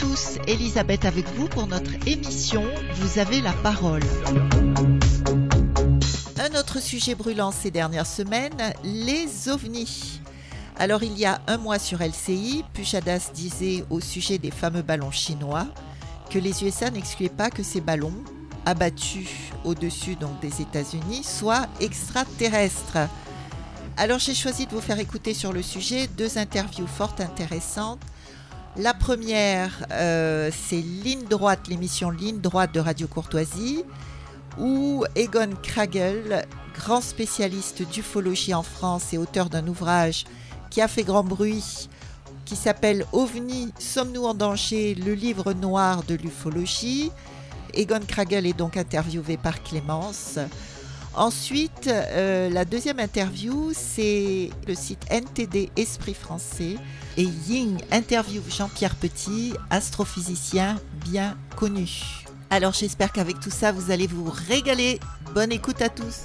tous, Elisabeth avec vous pour notre émission Vous avez la parole. Un autre sujet brûlant ces dernières semaines, les ovnis. Alors il y a un mois sur LCI, Pujadas disait au sujet des fameux ballons chinois que les USA n'excluaient pas que ces ballons, abattus au-dessus des États-Unis, soient extraterrestres. Alors j'ai choisi de vous faire écouter sur le sujet deux interviews fort intéressantes. La première, euh, c'est Ligne droite, l'émission Ligne droite de Radio Courtoisie, où Egon Kragel, grand spécialiste d'ufologie en France et auteur d'un ouvrage qui a fait grand bruit, qui s'appelle OVNI, Sommes-nous en danger Le livre noir de l'ufologie. Egon Kragel est donc interviewé par Clémence. Ensuite, euh, la deuxième interview, c'est le site NTD Esprit Français et Ying interview Jean-Pierre Petit, astrophysicien bien connu. Alors j'espère qu'avec tout ça, vous allez vous régaler. Bonne écoute à tous.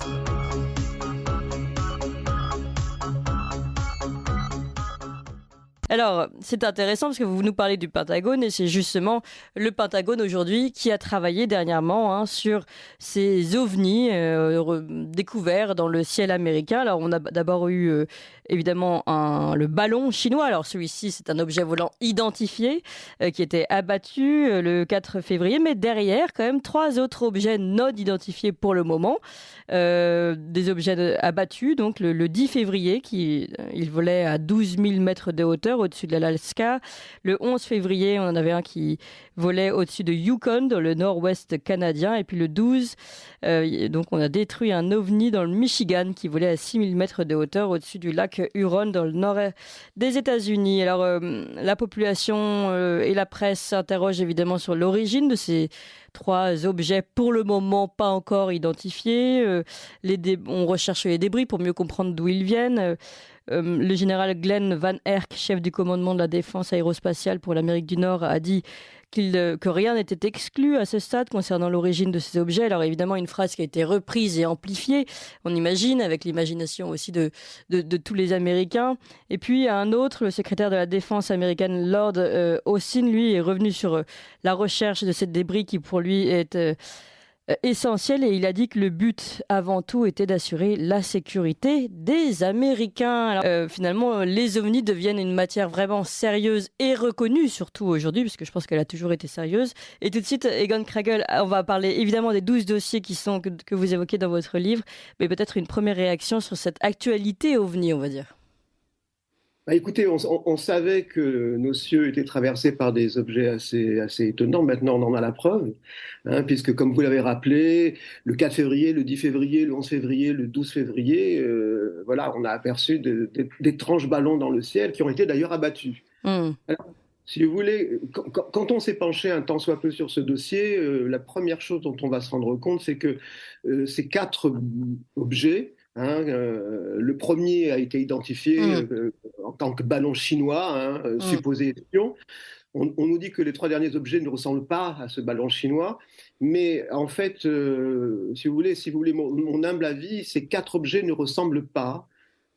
Alors, c'est intéressant parce que vous nous parlez du Pentagone et c'est justement le Pentagone aujourd'hui qui a travaillé dernièrement hein, sur ces ovnis euh, découverts dans le ciel américain. Alors, on a d'abord eu euh, évidemment un, le ballon chinois. Alors celui-ci, c'est un objet volant identifié euh, qui était abattu euh, le 4 février, mais derrière, quand même, trois autres objets non identifiés pour le moment. Euh, des objets abattus, donc le, 10 février, qui il volait à 12 000 mètres de hauteur au-dessus de l'Alaska. Le 11 février, on en avait un qui volait au-dessus de Yukon, dans le nord-ouest canadien. Et puis le 12, donc on a détruit un ovni dans le Michigan qui volait à 6 000 mètres de hauteur au-dessus du lac Huron dans le nord des États-Unis. Alors euh, la population euh, et la presse s'interrogent évidemment sur l'origine de ces trois objets pour le moment pas encore identifiés. Euh, on recherche les débris pour mieux comprendre d'où ils viennent. le général Glenn Van Erck, chef du commandement de la défense aérospatiale pour l'Amérique du Nord, a dit que rien n'était exclu à ce stade concernant l'origine de ces objets. Alors évidemment, une phrase qui a été reprise et amplifiée, on imagine, avec l'imagination aussi de, de, tous les Américains. Et puis un autre, le secrétaire de la défense américaine, Lord euh, Austin, lui, est revenu sur euh, la recherche de ces débris qui pour lui est... Euh, essentiel et il a dit que le but avant tout était d'assurer la sécurité des Américains. Euh, finalement, les ovnis deviennent une matière vraiment sérieuse et reconnue, surtout aujourd'hui, puisque je pense qu'elle a toujours été sérieuse. Et tout de suite, Egon Kragel, on va parler évidemment des 12 dossiers qui sont, que vous évoquez dans votre livre, mais peut-être une première réaction sur cette actualité ovni, on va dire. Bah, écoutez, on, savait que nos cieux étaient traversés par des objets assez, assez étonnants. Maintenant, on en a la preuve, hein, puisque comme vous l'avez rappelé, le 4 février, le 10 février, le 11 février, le 12 février, euh, voilà, on a aperçu d'étranges ballons dans le ciel qui ont été d'ailleurs abattus. Hmm. si vous voulez, quand, on s'est penché un temps soit peu sur ce dossier, euh, la première chose dont on va se rendre compte, c'est que euh, ces quatre objets Hein, euh, le premier a été identifié mm. euh, en tant que ballon chinois, hein, euh, mm. supposé espion. On, nous dit que les trois derniers objets ne ressemblent pas à ce ballon chinois, mais en fait, si vous voulez, si vous voulez mon, humble avis, ces quatre objets ne ressemblent pas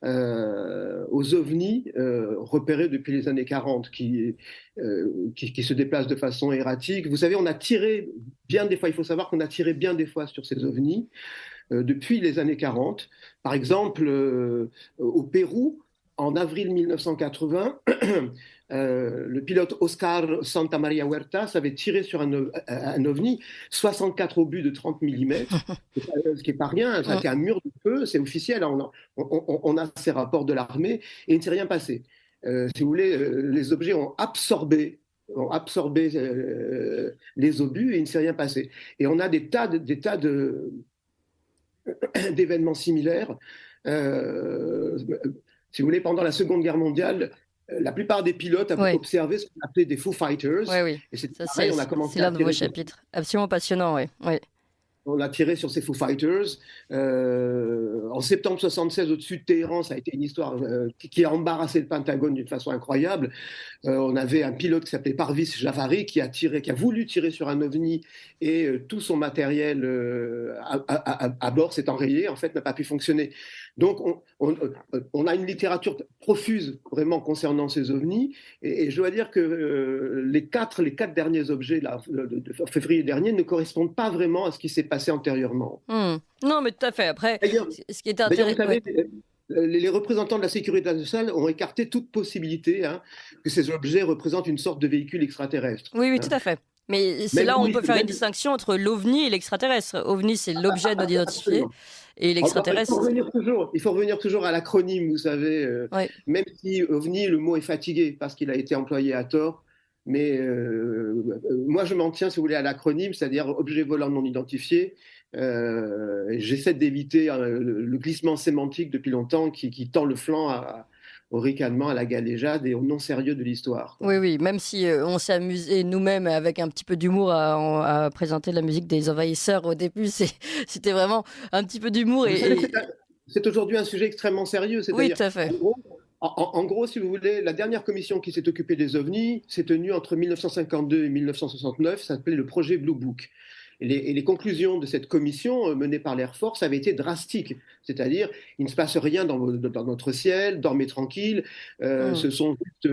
aux ovnis repérés depuis les années 40, qui, qui, qui, se déplacent de façon erratique. Vous savez, on a tiré bien des fois, il faut savoir qu'on a tiré bien des fois sur ces ovnis. Euh, depuis les années 40. Par exemple, euh, au Pérou, en avril 1980, euh, le pilote Oscar Santa Maria Huerta avait tiré sur un, ovni 64 obus de 30 mm, ce qui n'est pas rien, c'était un mur de feu, c'est officiel, on on a, ces rapports de l'armée, et il ne s'est rien passé. si vous voulez, les objets ont absorbé ont absorbé les obus et il ne s'est rien passé. Et on a des tas des tas de, d'événements similaires. Euh, si vous voulez, pendant la Seconde Guerre mondiale, euh, la plupart des pilotes avaient observé ce qu'on appelait des Foo Fighters. Oui, oui. Et c'est on a commencé. C'est l'un de vos chapitres. Absolument passionnant, oui. oui on a tiré sur ces Foo Fighters. Euh, en septembre 76, au-dessus de Téhéran, ça a été une histoire euh, qui, a embarrassé le Pentagone d'une façon incroyable. Euh, on avait un pilote qui s'appelait Parvis Javari qui a tiré, qui a voulu tirer sur un ovni et tout son matériel à, bord s'est enrayé. En fait, n'a pas pu fonctionner. Donc, on, a une littérature profuse vraiment concernant ces ovnis. Et, je dois dire que euh, les, quatre, les quatre derniers objets de, février dernier ne correspondent pas vraiment à ce qui s'est passé antérieurement. Hmm. Non, mais tout à fait. Après, ce qui est intéressant. Les représentants de la sécurité nationale ont écarté toute possibilité hein, que ces objets représentent une sorte de véhicule extraterrestre. Oui, oui, tout à fait. Mais c'est là où on peut faire une distinction entre l'OVNI et l'extraterrestre. OVNI, c'est l'objet non identifié. Et l'extraterrestre. Il, faut revenir toujours à l'acronyme, vous savez. Euh, même si OVNI, le mot est fatigué parce qu'il a été employé à tort. Mais euh, euh, moi, je m'en tiens, si vous voulez, à l'acronyme, c'est-à-dire objet volant non identifié. J'essaie d'éviter le, glissement sémantique depuis longtemps qui, qui tend le flanc à, au ricanement, à la galéjade et au non-sérieux de l'histoire. Oui, oui, même si euh, on s'est amusé nous-mêmes avec un petit peu d'humour à, présenter la musique des envahisseurs au début, c'était vraiment un petit peu d'humour. Et, C'est aujourd'hui un sujet extrêmement sérieux. Oui, tout à fait. En gros, si vous voulez, la dernière commission qui s'est occupée des ovnis s'est tenue entre 1952 et 1969, ça s'appelait le projet Blue Book. Et les, conclusions de cette commission euh, menée par l'Air Force avaient été drastiques. C'est-à-dire, il ne se passe rien dans, notre ciel, dormez tranquille, euh, hmm. ce sont juste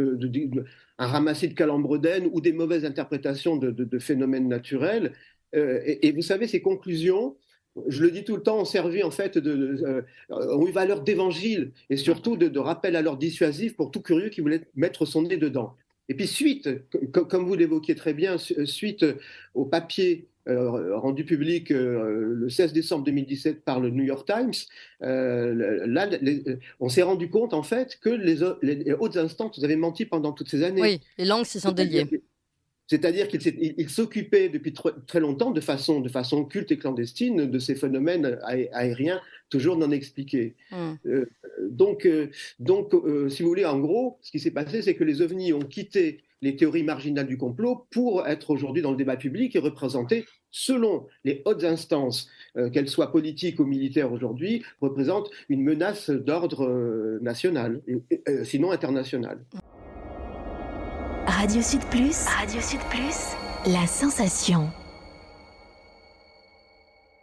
un ramassis de calembredaines ou des mauvaises interprétations de, phénomènes naturels. Euh, et, vous savez, ces conclusions, je le dis tout le temps, ont servi en fait de, ont eu valeur d'évangile et surtout de, rappel à l'ordre dissuasif pour tout curieux qui voulait mettre son nez dedans. Et puis suite, comme vous l'évoquiez très bien, suite au papier euh, rendu public euh, le 16 décembre 2017 par le New York Times, euh, là, on s'est rendu compte en fait que les, hautes instances avaient menti pendant toutes ces années. Oui, les langues se sont déliées. C'est-à-dire qu'ils s'occupaient depuis très longtemps de façon, de façon culte et clandestine de ces phénomènes aériens toujours non expliqués. Hmm. Donc, donc si vous voulez, en gros, ce qui s'est passé, c'est que les ovnis ont quitté les théories marginales du complot pour être aujourd'hui dans le débat public et représenter, selon les hautes instances, euh, qu'elles soient politiques ou militaires aujourd'hui, représentent une menace d'ordre euh, national, euh, sinon international. Radio Sud Plus, Radio Sud Plus, la sensation.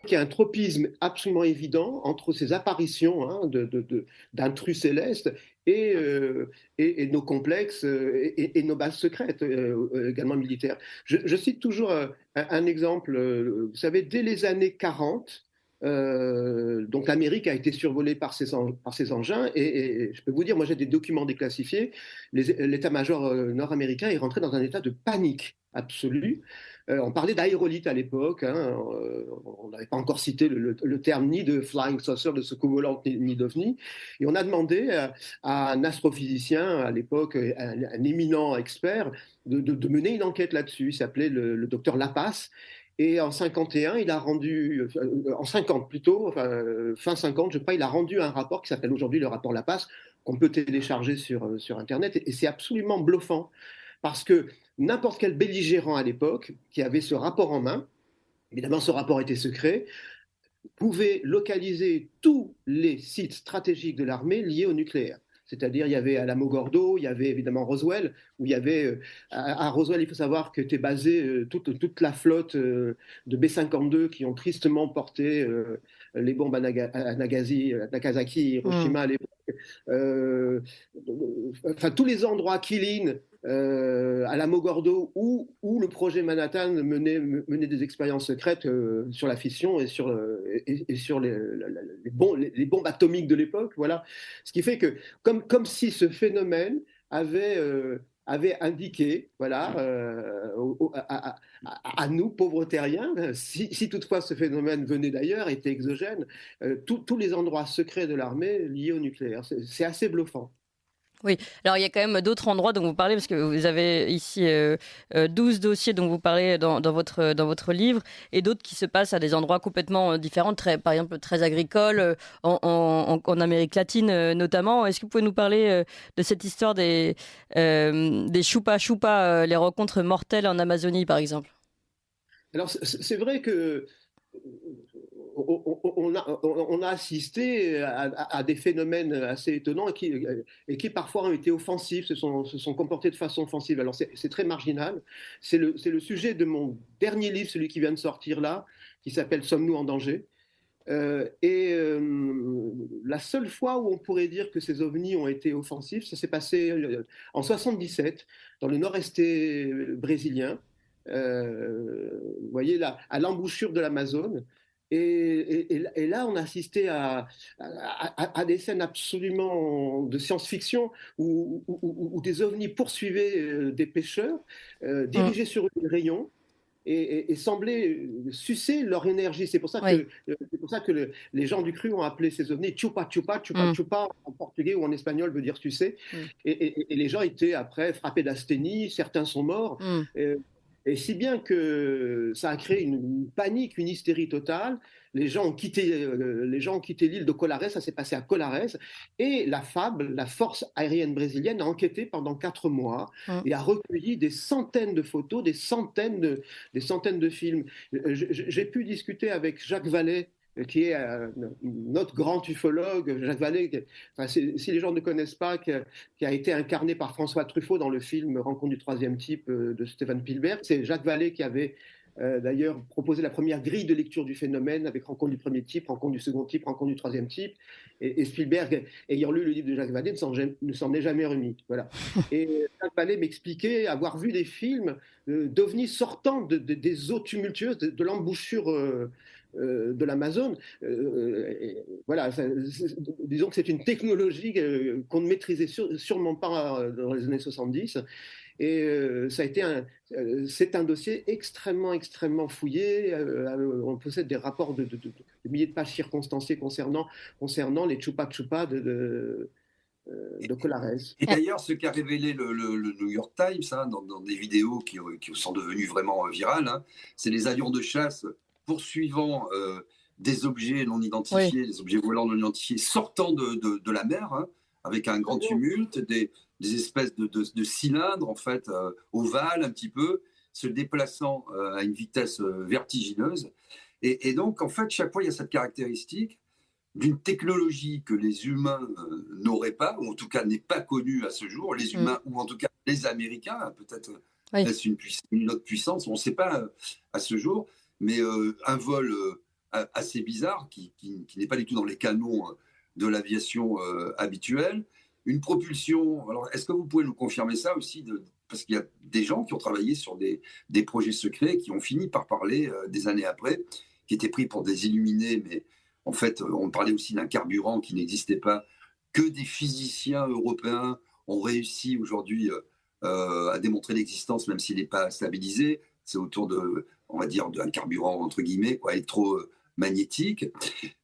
Il y a un tropisme absolument évident entre ces apparitions hein, d'intrus célestes euh, et, et, nos complexes euh, et, nos bases secrètes, euh, également militaires. Je, cite toujours un, exemple. Vous savez, dès les années 40, donc l'Amérique a été survolée par ces, engins et, je peux vous dire, moi j'ai des documents déclassifiés, l'état-major nord-américain est rentré dans un état de panique absolue. Euh, on parlait d'aérolite à l'époque, hein, euh, on n'avait pas encore cité le, terme ni de flying saucer, de secours volant, ni, d'ovni, et on a demandé à, un astrophysicien à l'époque, un, éminent expert, de, mener une enquête là-dessus. Il s'appelait le, docteur Lapace. Et en 51, il a rendu, euh, en 50 plutôt, enfin, fin 50, je crois, il a rendu un rapport qui s'appelle aujourd'hui le rapport Lapace, qu'on peut télécharger sur, sur Internet. et c'est absolument bluffant. Parce que n'importe quel belligérant à l'époque qui avait ce rapport en main, évidemment ce rapport était secret, pouvait localiser tous les sites stratégiques de l'armée liés au nucléaire. C'est-à-dire, il y avait Alamogordo, il y avait évidemment Roswell, où il y avait, euh, à, Roswell, il faut savoir que était basée euh, toute, toute, la flotte euh, de B-52 qui ont tristement porté les bombes à, Nagasaki, Hiroshima à l'époque. enfin, tous les endroits Kilin, euh, à la Mogordo où, où, le projet Manhattan menait, menait des expériences secrètes euh, sur la fission et sur, et, sur les, les, bombes, atomiques de l'époque. Voilà. Ce qui fait que, comme, comme si ce phénomène avait, euh, avait indiqué voilà, à, à, nous, pauvres terriens, si, si, toutefois ce phénomène venait d'ailleurs, était exogène, tous les endroits secrets de l'armée liés au nucléaire. C'est assez bluffant. Oui, alors il y a quand même d'autres endroits dont vous parlez, parce que vous avez ici 12 euh, euh, dossiers dont vous parlez dans, votre, dans votre livre, et d'autres qui se passent à des endroits complètement euh, différents, très, par exemple très agricoles, en, Amérique latine notamment. Est-ce que vous pouvez nous parler de cette histoire des, des choupa choupa, les rencontres mortelles en Amazonie par exemple? Alors c'est vrai que on a, assisté à, des phénomènes assez étonnants et qui, et qui, parfois ont été offensifs, se sont, se sont comportés de façon offensive. Alors c'est très marginal. C'est le, le, sujet de mon dernier livre, celui qui vient de sortir là, qui s'appelle Sommes-nous en danger? Euh, et euh, la seule fois où on pourrait dire que ces ovnis ont été offensifs, ça s'est passé euh, en 77 dans le nord-est brésilien. vous voyez là, à l'embouchure de l'Amazone. Et, là, on a assisté à, à, des scènes absolument de science-fiction où, des ovnis poursuivaient des pêcheurs, dirigés sur une rayon et, semblaient sucer leur énergie. C'est pour ça que, c'est pour ça que les gens du cru ont appelé ces ovnis chupa chupa, chupa mm. chupa en portugais ou en espagnol veut dire sucer. Mm. Et, les gens étaient après frappés d'asthénie, certains sont morts. Mm. Et si bien que ça a créé une, panique, une hystérie totale. Les gens ont quitté, euh, les gens ont quitté l'île de Colares, ça s'est passé à Colares, et la FAB, la force aérienne brésilienne, a enquêté pendant quatre mois hum. et a recueilli des centaines de photos, des centaines de, des centaines de films. Euh, j'ai pu discuter avec Jacques Vallée, qui est euh, notre grand ufologue, Jacques Vallée, si, les gens ne connaissent pas, qui a, été incarné par François Truffaut dans le film Rencontre du troisième type euh, de Stéphane Spielberg. C'est Jacques Vallée qui avait euh, d'ailleurs proposé la première grille de lecture du phénomène avec Rencontre du premier type, Rencontre du second type, Rencontre du troisième type. Et, Spielberg, ayant lu le livre de Jacques Vallée, ne s'en est jamais remis. Voilà. Et Jacques Vallée m'expliquait avoir vu des films d'ovnis sortant des eaux tumultueuses, de, l'embouchure euh, de l'Amazon. Euh, voilà, disons que c'est une technologie euh, qu'on ne maîtrisait sûrement pas dans les années 70. Et ça a été un, c'est un dossier extrêmement, extrêmement fouillé. on possède des rapports de, milliers de pages circonstanciées concernant, concernant les chupa chupa de, de Colares. Et d'ailleurs, ce qu'a révélé le, New York Times hein, dans, des vidéos qui, sont devenues vraiment virales, hein, c'est les avions de chasse poursuivant euh, des objets non identifiés, des objets volants non identifiés sortant de, la mer, hein, avec un grand tumulte, des, espèces de, cylindres en fait euh, ovales un petit peu, se déplaçant euh, à une vitesse vertigineuse. Et, donc en fait chaque fois il y a cette caractéristique d'une technologie que les humains n'auraient pas, ou en tout cas n'est pas connue à ce jour, les mm. humains, ou en tout cas les Américains, peut-être est-ce une, une, autre puissance, on ne sait pas à ce jour, mais euh, un vol euh, assez bizarre qui, n'est pas du tout dans les canons euh, de l'aviation habituelle. Une propulsion. Alors, est-ce que vous pouvez nous confirmer ça aussi Parce qu'il y a des gens qui ont travaillé sur des, projets secrets qui ont fini par parler des années après, qui étaient pris pour des illuminés, mais en fait, on parlait aussi d'un carburant qui n'existait pas, que des physiciens européens ont réussi aujourd'hui à démontrer l'existence, même s'il n'est pas stabilisé. C'est autour de on va dire, d'un carburant, entre guillemets, électromagnétique.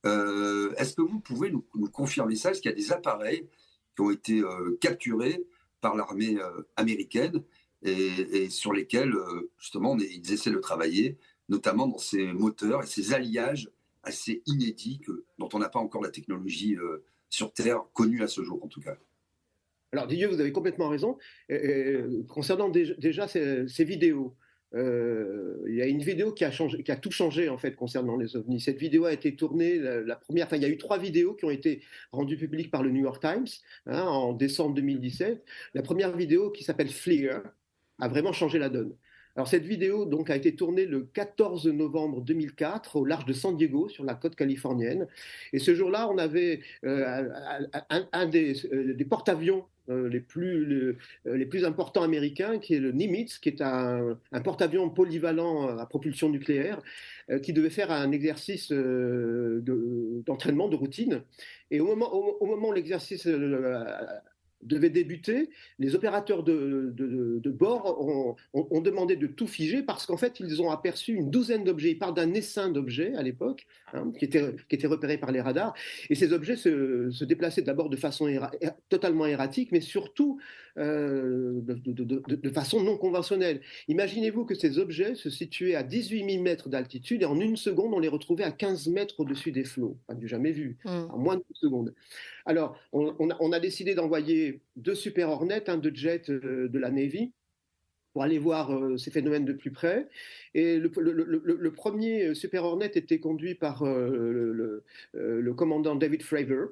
Euh, Est-ce que vous pouvez nous, confirmer ça? Est-ce qu'il y a des appareils qui ont été euh, capturés par l'armée euh, américaine et, sur lesquels, justement, ils essaient de travailler, notamment dans ces moteurs et ces alliages assez inédits dont on n'a pas encore la technologie sur Terre connue à ce jour, en tout cas? Alors Didier, vous avez complètement raison. concernant déjà ces vidéos, il y a une vidéo qui a, tout changé en fait concernant les ovnis. Cette vidéo a été tournée, la, première, il y a eu trois vidéos qui ont été rendues publiques par le New York Times hein, en décembre 2017. La première vidéo qui s'appelle Fleer a vraiment changé la donne. Alors cette vidéo donc a été tournée le 14 novembre 2004 au large de San Diego sur la côte californienne. Et ce jour-là, on avait euh, un, des, euh, porte-avions euh, les, plus, les plus importants américains, qui est le Nimitz, qui est un, porte-avions polyvalent à propulsion nucléaire, qui devait faire un exercice d'entraînement de, routine. Et au moment, au moment où l'exercice devait débuter, les opérateurs de, de, bord ont, demandé de tout figer parce qu'en fait, ils ont aperçu une douzaine d'objets. Ils parlent d'un essaim d'objets à l'époque, hein, qui, était, qui était repéré par les radars. Et ces objets se, se déplaçaient d'abord de façon totalement erratique, mais surtout euh, de, façon non conventionnelle. Imaginez-vous que ces objets se situaient à 18 000 mètres d'altitude et en une seconde, on les retrouvait à 15 mètres au-dessus des flots. Pas du jamais vu, mmh. en moins d'une seconde. Alors, on, a, décidé d'envoyer deux Super Hornets, un de jet euh, de la Navy, pour aller voir euh, ces phénomènes de plus près. Et le, premier Super Hornet était conduit par euh, le, commandant David Fravor,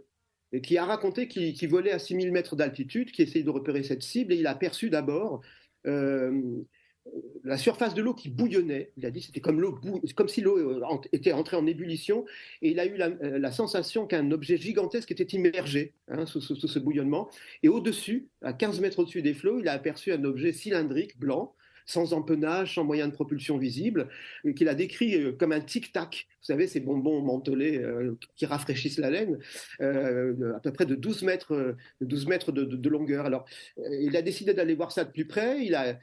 qui a raconté qu'il volait à 6000 mètres d'altitude, qui essayait de repérer cette cible, et il a aperçu d'abord la surface de l'eau qui bouillonnait. Il a dit c'était comme si l'eau euh, était entrée en ébullition, et il a eu la, euh, sensation qu'un objet gigantesque était immergé hein, sous, ce bouillonnement. Et au-dessus, à 15 mètres au-dessus des flots, il a aperçu un objet cylindrique blanc sans empennage, sans moyen de propulsion visible, qu'il a décrit euh, comme un tic-tac. Vous savez, ces bonbons mentholés euh, qui rafraîchissent la laine, euh, à peu près de 12 mètres, 12 mètres de, longueur. Alors, il a décidé d'aller voir ça de plus près. Il a,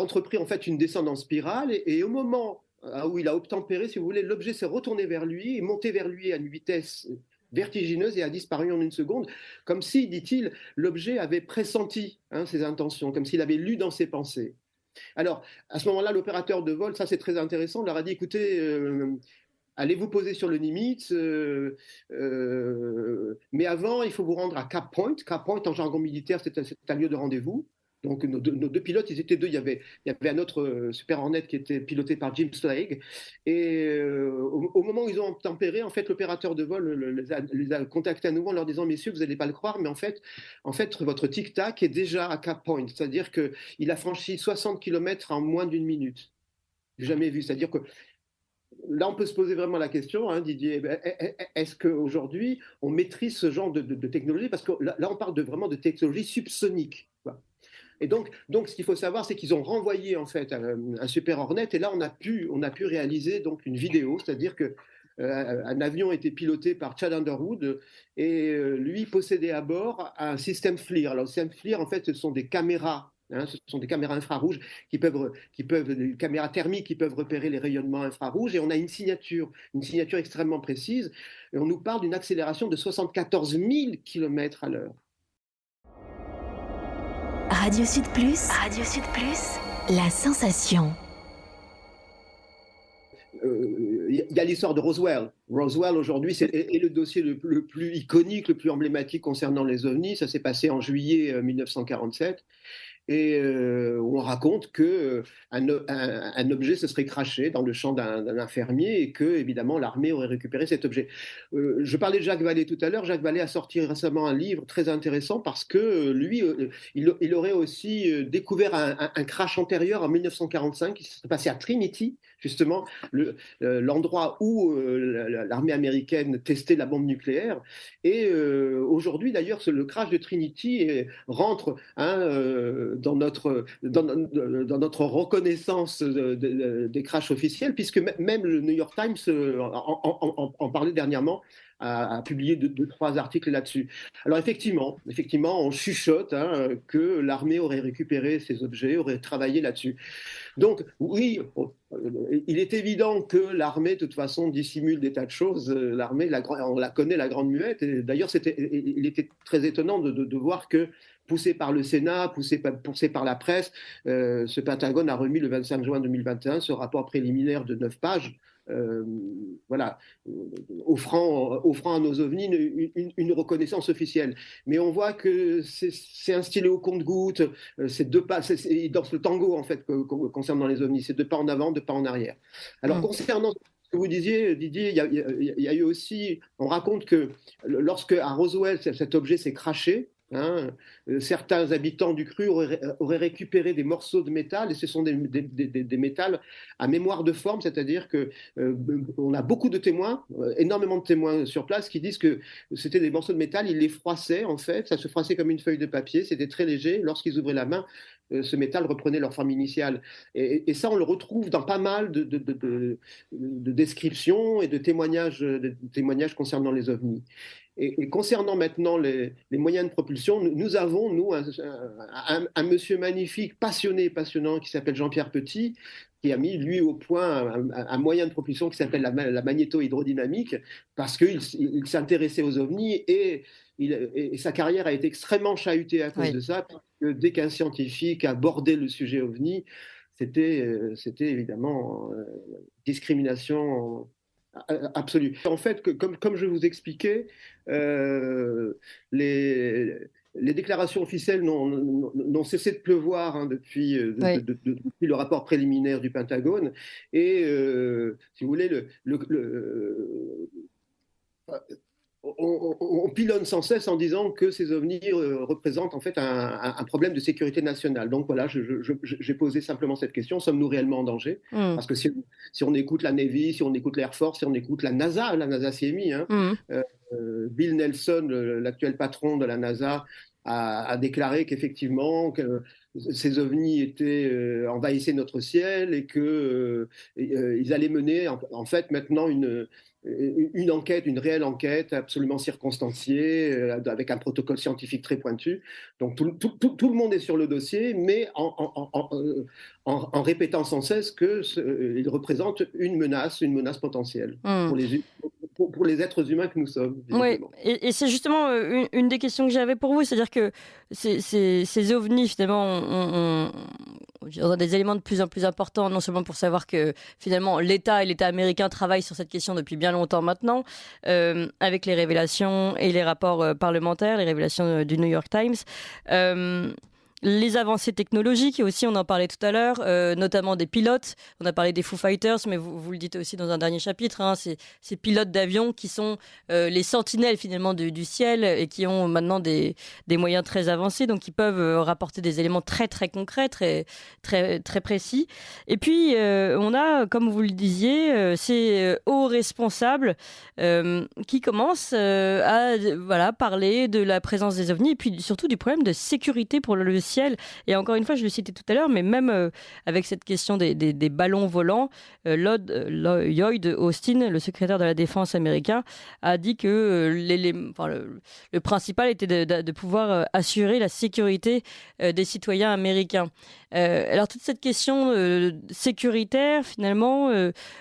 entrepris en fait une descente en spirale et, et au moment où il a obtempéré, si vous voulez, l'objet s'est retourné vers lui et monté vers lui à une vitesse vertigineuse et a disparu en une seconde, comme si, dit-il, l'objet avait pressenti hein, ses intentions, comme s'il avait lu dans ses pensées. Alors, à ce moment-là, l'opérateur de vol, ça c'est très intéressant, leur a dit, écoutez, euh, allez vous poser sur le Nimitz, euh, euh, mais avant, il faut vous rendre à Cap Point. Cap Point, en jargon militaire, c'est un lieu de rendez-vous. Donc nos deux, pilotes, ils étaient deux. Il y avait, un autre euh, Super Hornet qui était piloté par Jim Slade. Et euh, au, moment où ils ont tempéré, en fait, l'opérateur de vol les a, contactés à nouveau en leur disant, messieurs, vous n'allez pas le croire, mais en fait, votre tic-tac est déjà à Cap Point. C'est-à-dire qu'il a franchi 60 km en moins d'une minute. Jamais vu. C'est-à-dire que là, on peut se poser vraiment la question, hein, Didier, eh ben, eh, eh, est-ce qu'aujourd'hui, on maîtrise ce genre de, technologie? Parce que là, on parle de, vraiment de technologie subsonique. Et donc, donc ce qu'il faut savoir, c'est qu'ils ont renvoyé en fait un, Super Hornet, et là on a pu, on a pu réaliser donc une vidéo, c'est-à-dire que euh, un avion était piloté par Chad Underwood et euh, lui possédait à bord un système FLIR. Alors le système FLIR, en fait, ce sont des caméras Hein, ce sont des caméras infrarouges qui peuvent, qui peuvent, des caméras thermiques qui peuvent repérer les rayonnements infrarouges. Et on a une signature, une signature extrêmement précise. Et on nous parle d'une accélération de 74 000 km à l'heure. Radio Sud Plus. Radio Sud Plus. La sensation. Il euh, y a l'histoire de Roswell. Roswell aujourd'hui c'est est, le dossier le, plus iconique, le plus emblématique concernant les ovnis. Ça s'est passé en juillet 1947. Euh, et euh, on raconte que euh, un, objet se serait craché dans le champ d'un fermier et que évidemment l'armée aurait récupéré cet objet. Euh, je parlais de Jacques Vallée tout à l'heure. Jacques Vallée a sorti récemment un livre très intéressant parce que lui, il, aurait aussi découvert un, crash antérieur en 1945 qui s'est passé à Trinity, justement l'endroit où l'armée américaine testait la bombe nucléaire. Et aujourd'hui, d'ailleurs, le crash de Trinity rentre hein, dans notre, dans, notre reconnaissance des crashs officiels, puisque même le New York Times euh, en, parlait dernièrement, a, publié deux, trois articles là-dessus. Alors effectivement, effectivement, on chuchote hein, que l'armée aurait récupéré ces objets, aurait travaillé là-dessus. Donc oui, il est évident que l'armée, de toute façon, dissimule des tas de choses. L'armée, on la connaît, la grande muette. D'ailleurs, il était très étonnant de voir que poussé par le Sénat, poussé, poussé par la presse, euh, ce Pentagone a remis le 25 juin 2021 ce rapport préliminaire de 9 pages, euh, voilà, offrant, offrant à nos ovnis une, reconnaissance officielle. Mais on voit que c'est un stylet au compte-goutte, euh, c'est deux pas, il danse le tango en fait concernant les ovnis, c'est deux pas en avant, deux pas en arrière. Alors mmh. concernant ce que vous disiez, Didier, il y, a, eu aussi, on raconte que lorsque à Roswell cet objet s'est craché, Hein, certains habitants du cru auraient, récupéré des morceaux de métal et ce sont des, des, métals à mémoire de forme, c'est-à-dire que euh, on a beaucoup de témoins, euh, énormément de témoins sur place qui disent que c'était des morceaux de métal, ils les froissaient en fait, ça se froissait comme une feuille de papier, c'était très léger. Lorsqu'ils ouvraient la main, ce métal reprenait leur forme initiale. Et, ça, on le retrouve dans pas mal de, de descriptions et de témoignages, de témoignages concernant les ovnis. Et, concernant maintenant les, moyens de propulsion, nous, avons, nous, un, monsieur magnifique, passionné, passionnant, qui s'appelle Jean-Pierre Petit, qui a mis, lui, au point un, moyen de propulsion qui s'appelle la, la magnéto-hydrodynamique, parce qu'il s'intéressait aux ovnis et, et, sa carrière a été extrêmement chahutée à cause de ça, parce que dès qu'un scientifique abordait le sujet ovni, c'était euh, évidemment euh, discrimination absolue. En fait, comme, comme je vous expliquais, euh, les, les déclarations officielles n'ont cessé de pleuvoir hein, depuis, euh, depuis, le rapport préliminaire du Pentagone. Et, euh, si vous voulez, le, on, pilonne sans cesse en disant que ces ovnis euh, représentent en fait un, problème de sécurité nationale. Donc voilà, j'ai posé simplement cette question sommes-nous réellement en danger? Mmh. Parce que si, on écoute la Navy, si on écoute l'Air Force, si on écoute la NASA, la NASA s'y est mis. Hein, euh, euh, Bill Nelson, l'actuel patron de la NASA, a, déclaré qu'effectivement que ces ovnis étaient envahissaient notre ciel et que ils allaient mener en fait maintenant une une enquête, une réelle enquête absolument circonstanciée, euh, avec un protocole scientifique très pointu. Donc tout, le monde est sur le dossier, mais en, euh, répétant sans cesse qu'il euh, représente une menace, une menace potentielle hmm. pour, les, pour, les êtres humains que nous sommes. Oui, et, c'est justement une, des questions que j'avais pour vous, c'est-à-dire que ces, ces, ovnis, finalement, ont on a des éléments de plus en plus importants, non seulement pour savoir que finalement l'État et l'État américain travaillent sur cette question depuis bien longtemps maintenant, euh, avec les révélations et les rapports euh, parlementaires, les révélations euh, du New York Times les avancées technologiques, et aussi on en parlait tout à l'heure, euh, notamment des pilotes. On a parlé des Foo Fighters, mais vous, le dites aussi dans un dernier chapitre, hein, ces, pilotes d'avion qui sont euh, les sentinelles finalement du, ciel et qui ont maintenant des, des, moyens très avancés, donc qui peuvent euh, rapporter des éléments très très concrets, très très très précis. Et puis on a, comme vous le disiez, ces hauts responsables qui commencent à voilà parler de la présence des ovnis et puis surtout du problème de sécurité pour le ciel. Et encore une fois, je le citais tout à l'heure, mais même euh, avec cette question des, ballons volants, euh, Lloyd, Lloyd, Austin, le secrétaire de la défense américain, a dit que euh, le, principal était de, pouvoir assurer la sécurité des citoyens américains. alors toute cette question sécuritaire, finalement,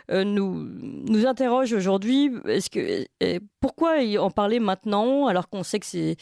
nous, interroge aujourd'hui. Est-ce que pourquoi en parler maintenant alors qu'on sait que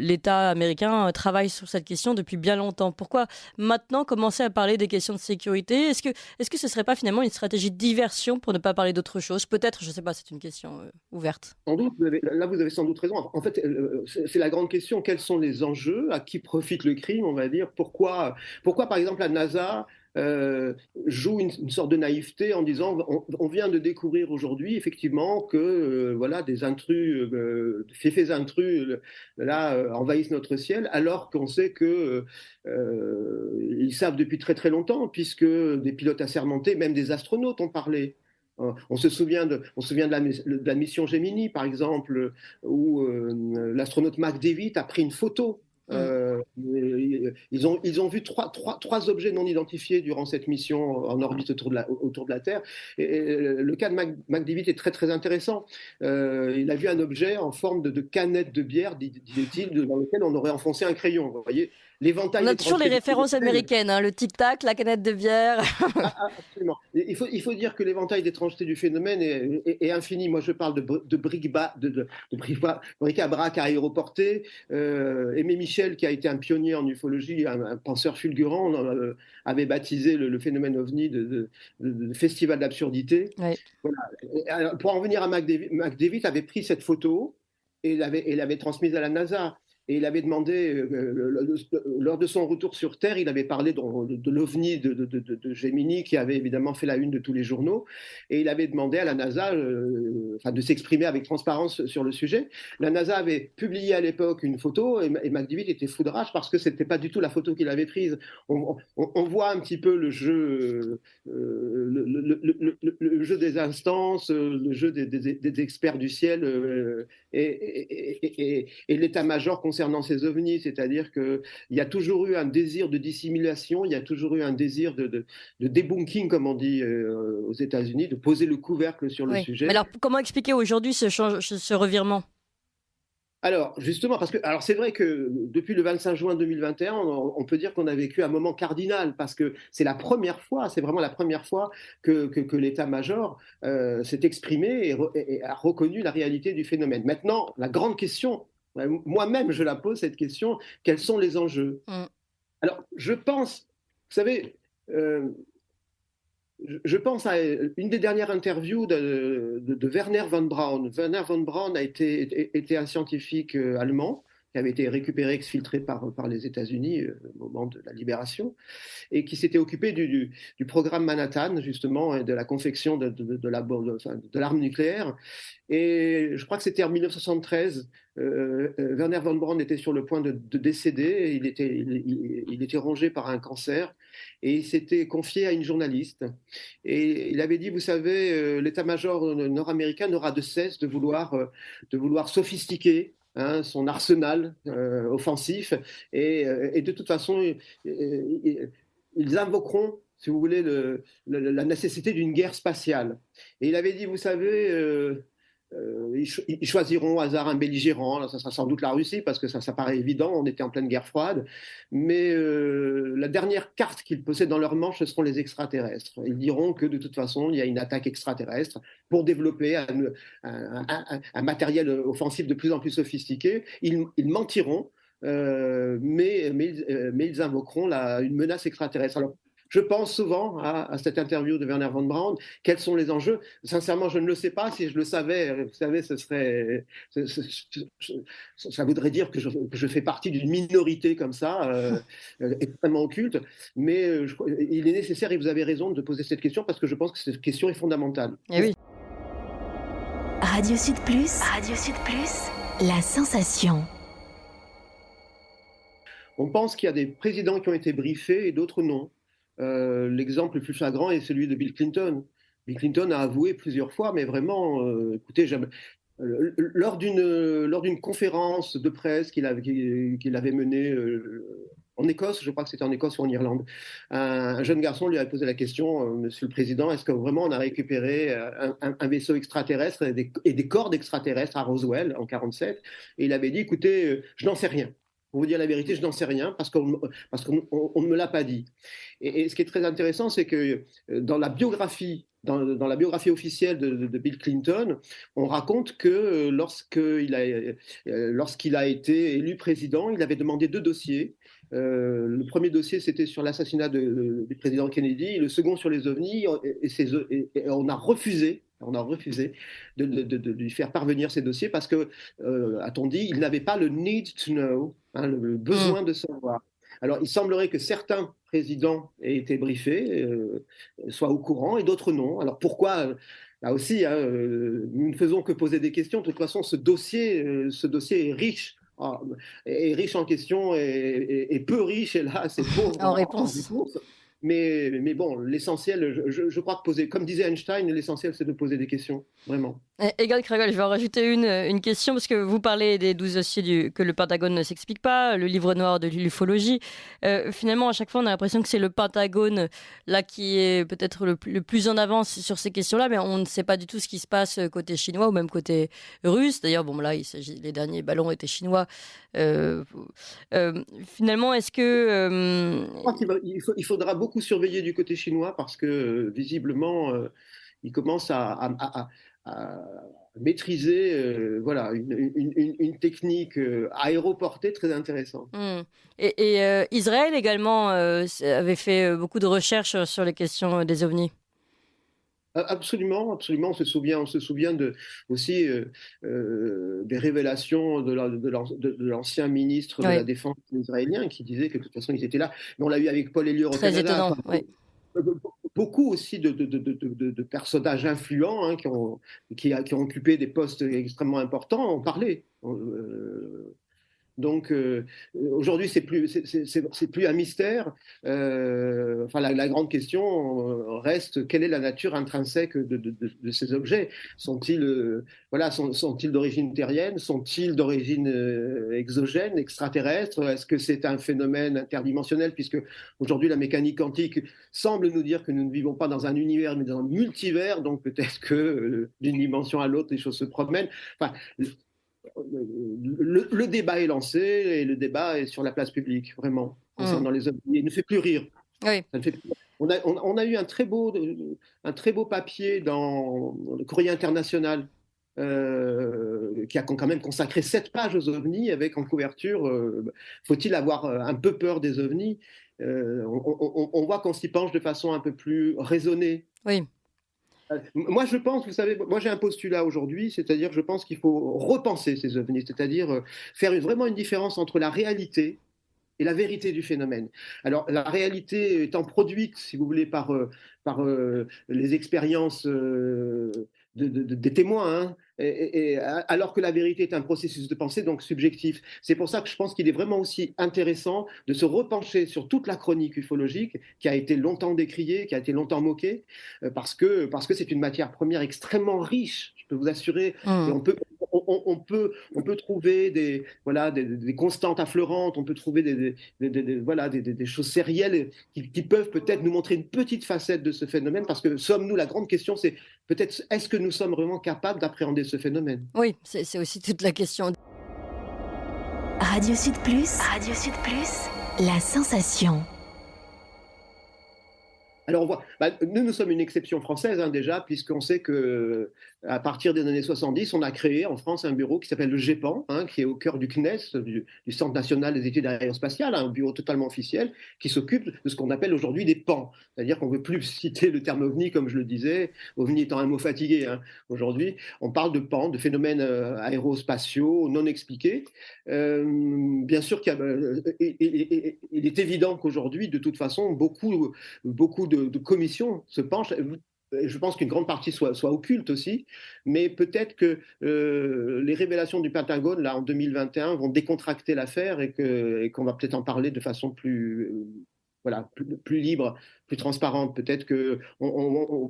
l'État américain travaille sur cette question depuis bien longtemps. Pourquoi maintenant commencer à parler des questions de sécurité? Est-ce que, est -ce que ce ne serait pas finalement une stratégie de diversion pour ne pas parler d'autre chose? Peut-être, je ne sais pas, c'est une question euh, ouverte. Sans doute, là vous avez sans doute raison. En fait, euh, c'est la grande question, quels sont les enjeux? À qui profite le crime, on va dire? Pourquoi, pourquoi par exemple, la NASA euh, joue une, sorte de naïveté en disant on, vient de découvrir aujourd'hui effectivement que euh, voilà des intrus, euh, faits intrus là envahissent notre ciel, alors qu'on sait que ils savent depuis très très longtemps puisque des pilotes assermentés, même des astronautes ont parlé. On se souvient de, on se souvient de la, mission Gemini, par exemple, où l'astronaute McDavid a pris une photo. Euh, ils, ont, ils ont vu trois, trois, trois, objets non identifiés durant cette mission en orbite autour de la, autour de la Terre. Et, le cas de McDavid est très très intéressant. Euh, il a vu un objet en forme de, de canette de bière, dit-il, dans lequel on aurait enfoncé un crayon. Vous voyez, on a toujours les références américaines, hein, le tic-tac, la canette de bière. Ah, ah, absolument. Il faut, il faut dire que l'éventail d'étrangeté du phénomène est, infini. Moi, je parle de, de, bric-à-brac de, de, de aéroporté. Euh, Aimé Michel, qui a été un pionnier en ufologie, un, penseur fulgurant, euh, avait baptisé le, phénomène ovni de, festival d'absurdité. pour en venir à McDavid, avait pris cette photo et l'avait transmise à la NASA et il avait demandé, euh, euh, lors de son retour sur Terre, il avait parlé de, l'OVNI de, de, Gemini, qui avait évidemment fait la une de tous les journaux, et il avait demandé à la NASA euh, de s'exprimer avec transparence sur le sujet. La NASA avait publié à l'époque une photo, et, et McDavid était fou de rage parce que ce n'était pas du tout la photo qu'il avait prise. On, voit un petit peu le jeu, le, jeu des instances, le jeu des, experts du ciel et, et l'état-major concernant concernant ces ovnis, c'est-à-dire qu'il y a toujours eu un désir de dissimulation, il y a toujours eu un désir de, de, debunking, comme on dit euh, aux États-Unis, de poser le couvercle sur le sujet. alors, comment expliquer aujourd'hui ce, ce revirement? Alors, justement, parce que alors c'est vrai que depuis le 25 juin 2021, on, peut dire qu'on a vécu un moment cardinal, parce que c'est la première fois, c'est vraiment la première fois que, que, l'état-major euh, s'est exprimé et, a reconnu la réalité du phénomène. Maintenant, la grande question moi-même, je la pose cette question, quels sont les enjeux? Mm. Alors, je pense, vous savez, euh, je pense à une des dernières interviews de, Werner von Braun. Werner von Braun a été, était un scientifique euh, allemand qui avait été récupéré, exfiltré par, par les États-Unis au moment de la libération, et qui s'était occupé du, du, programme Manhattan, justement, et de la confection de, de, l'arme nucléaire. Et je crois que c'était en 1973 euh, euh, Werner von Braun était sur le point de, décéder, il était, il, était rongé par un cancer et il s'était confié à une journaliste. Et il avait dit, vous savez, euh, l'état-major nord-américain n'aura de cesse de vouloir, de vouloir sophistiquer hein, son arsenal offensif et, de toute façon, ils invoqueront si vous voulez, la nécessité d'une guerre spatiale. Et il avait dit, vous savez, euh, ils, choisiront au hasard un belligérant. ça sera sans doute la Russie parce que ça, paraît évident. On était en pleine guerre froide. Mais euh, la dernière carte qu'ils possèdent dans leur manche, ce seront les extraterrestres. Ils diront que de toute façon, il y a une attaque extraterrestre pour développer un, matériel offensif de plus en plus sophistiqué. Ils, mentiront. Euh, mais, ils invoqueront une menace extraterrestre. Je pense souvent à, cette interview de Werner von Braun. Quels sont les enjeux? Sincèrement, je ne le sais pas. Si je le savais, vous savez, ce serait, ça voudrait dire que je, fais partie d'une minorité comme ça, euh, euh, extrêmement occulte. Mais euh, il est nécessaire, et vous avez raison, de poser cette question parce que je pense que cette question est fondamentale. Eh oui. Radio Sud Plus. Radio Sud Plus. La sensation. On pense qu'il y a des présidents qui ont été briefés et d'autres non. Euh, l'exemple le plus flagrant est celui de Bill Clinton. Bill Clinton a avoué plusieurs fois, mais vraiment, euh, écoutez, euh, lors d'une conférence de presse qu'il avait, avait menée en Écosse, je crois que c'était en Écosse ou en Irlande, un, jeune garçon lui a posé la question, Monsieur le Président, est-ce que vraiment on a récupéré un, vaisseau extraterrestre et des, et des corps d'extraterrestres à Roswell en 47 Et il avait dit, écoutez, je n'en sais rien. Pour vous dire la vérité, je n'en sais rien parce qu'on ne me l'a pas dit. Et, ce qui est très intéressant, c'est que euh, dans la biographie dans, la biographie officielle de, Bill Clinton, on raconte que euh, lorsqu'il a, euh, lorsqu'il a été élu président, il avait demandé deux dossiers. le premier dossier, c'était sur l'assassinat du président Kennedy, le second sur les ovnis, et, et on a refusé on a refusé de, lui faire parvenir ces dossiers parce que, a-t-on dit, il n'avait pas le need to know, hein, le, besoin mm. de savoir. Alors, il semblerait que certains présidents aient été briefés, euh, soient au courant, et d'autres non. Alors, pourquoi Là aussi, hein, euh, nous ne faisons que poser des questions. De toute façon, ce dossier, euh, ce dossier est riche. Est riche en questions et, peu riche, et là, c'est pauvre en, réponse. Mais, mais bon, l'essentiel, je, je, crois que poser, comme disait Einstein, l'essentiel c'est de poser des questions, vraiment. Égal Kragel, je vais en rajouter une, une question parce que vous parlez des douze dossiers du, que le Pentagone ne s'explique pas, le livre noir de l'ufologie. Euh, finalement, à chaque fois, on a l'impression que c'est le Pentagone là qui est peut-être le, plus en avance sur ces questions-là, mais on ne sait pas du tout ce qui se passe côté chinois ou même côté russe. D'ailleurs, bon, là, il s'agit, les derniers ballons étaient chinois. Euh, euh, finalement, est-ce que je crois qu'il il faudra beaucoup surveiller du côté chinois parce que visiblement, il commence à maîtriser euh, voilà, une, technique euh, aéroportée très intéressante. Hmm. Et, euh, Israël également avait fait beaucoup de recherches sur les questions des ovnis. Absolument, absolument. On se souvient, on se souvient de, aussi des révélations de l'ancien ministre de la Défense israélien qui disait que de toute façon ils étaient là. Mais on l'a eu avec Paul Elior au Très Étonnant, oui beaucoup aussi de, personnages influents hein, qui, ont, occupé des postes extrêmement importants ont parlé. Euh, donc euh, aujourd'hui, c'est plus, c'est plus un mystère. Euh, enfin, la, grande question euh, reste quelle est la nature intrinsèque de, ces objets? Sont-ils, voilà, sont, ils d'origine terrienne? Sont-ils d'origine exogène, extraterrestre? Est-ce que c'est un phénomène interdimensionnel? Puisque aujourd'hui, la mécanique quantique semble nous dire que nous ne vivons pas dans un univers, mais dans un multivers. Donc peut-être que d'une dimension à l'autre, les choses se promènent. Le, débat est lancé et le débat est sur la place publique, vraiment, concernant mm. les ovnis. Il ne fait plus rire. On, a, eu un très beau, un très beau papier dans le Courrier international euh, qui a quand même consacré sept pages aux ovnis avec en couverture euh, faut-il avoir euh, un peu peur des ovnis? On, on, voit qu'on s'y penche de façon un peu plus raisonnée. Oui. Moi, je pense, vous savez, moi j'ai un postulat aujourd'hui, c'est-à-dire je pense qu'il faut repenser ces ovnis, c'est-à-dire faire vraiment une différence entre la réalité et la vérité du phénomène. Alors la réalité étant produite, si vous voulez, par, par les expériences des témoins, hein, et, alors que la vérité est un processus de pensée, donc subjectif. C'est pour ça que je pense qu'il est vraiment aussi intéressant de se repencher sur toute la chronique ufologique qui a été longtemps décriée, qui a été longtemps moquée, euh, parce que parce que c'est une matière première extrêmement riche. Je peux vous assurer. Mmh. on peut on, peut, on peut trouver des, voilà, des, constantes affleurantes, on peut trouver des, voilà, des, choses sérielles qui, peuvent peut-être nous montrer une petite facette de ce phénomène, parce que sommes-nous, la grande question, c'est peut-être est-ce que nous sommes vraiment capables d'appréhender ce phénomène? Oui, c'est aussi toute la question. Radio Sud Plus, Radio Sud Plus, la sensation. Alors, on voit, bah, nous, nous sommes une exception française hein, déjà, puisqu'on sait que à partir des années 70, on a créé en France un bureau qui s'appelle le GEPAN, hein, qui est au cœur du CNES, du, Centre national des études aérospatiales, un bureau totalement officiel qui s'occupe de ce qu'on appelle aujourd'hui des PAN. C'est-à-dire qu'on ne veut plus citer le terme OVNI, comme je le disais, OVNI étant un mot fatigué hein, aujourd'hui. On parle de PAN, de phénomènes euh, aérospatiaux non expliqués. Euh, bien sûr qu'il euh, il est évident qu'aujourd'hui, de toute façon, beaucoup, beaucoup de, de commissions se penchent je pense qu'une grande partie soit, soit occulte aussi, mais peut-être que euh, les révélations du Pentagone, là, en 2021, vont décontracter l'affaire et qu'on va peut-être en parler de façon plus, euh, voilà, plus, libre, plus transparente. Peut-être que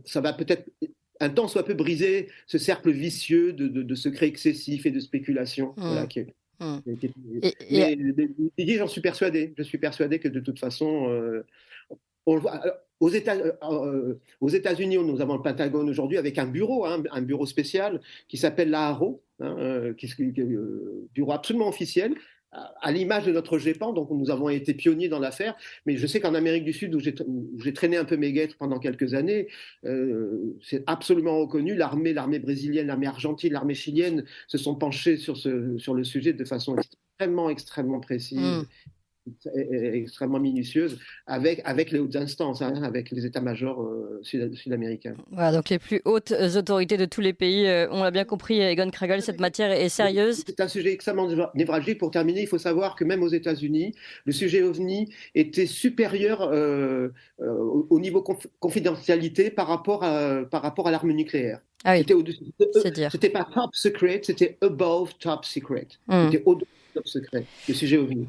ça va peut-être un temps soit peu briser ce cercle vicieux de, de, secrets excessifs et de spéculation. Voilà, mmh. mmh. j'en suis persuadé. Je suis persuadé que de toute façon, euh, on le voit. Aux États-Unis, euh, euh, nous avons le Pentagone aujourd'hui avec un bureau, hein, un bureau spécial qui s'appelle l'ARO, hein, euh, qui bureau absolument officiel, à l'image de notre GEPAN, donc nous avons été pionniers dans l'affaire, mais je sais qu'en Amérique du Sud, où j'ai traîné un peu mes guêtres pendant quelques années, c'est absolument reconnu, l'armée, l'armée brésilienne, l'armée argentine, l'armée chilienne se sont penchés sur, le sujet de façon extrêmement, extrêmement précise. Mmh extrêmement minutieuse avec, avec les hautes instances, hein, avec les états-majors euh, sud-américains. Voilà, donc les plus hautes autorités de tous les pays, euh, on l'a bien compris, Egon Kragel, cette matière est sérieuse. C'est un sujet extrêmement névralgique. Pour terminer, il faut savoir que même aux États-Unis, le sujet OVNI était supérieur euh, au niveau confidentialité par rapport à, par rapport à l'arme nucléaire. Ah oui. C'était pas top secret, c'était above top secret. Hmm. C'était au-dessus top secret, le sujet OVNI.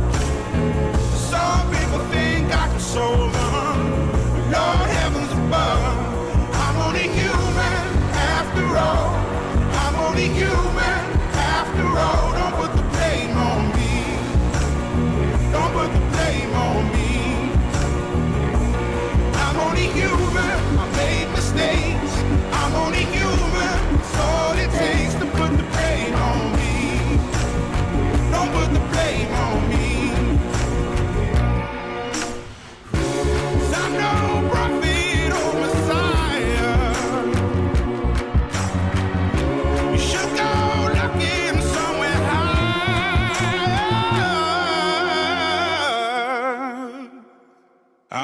so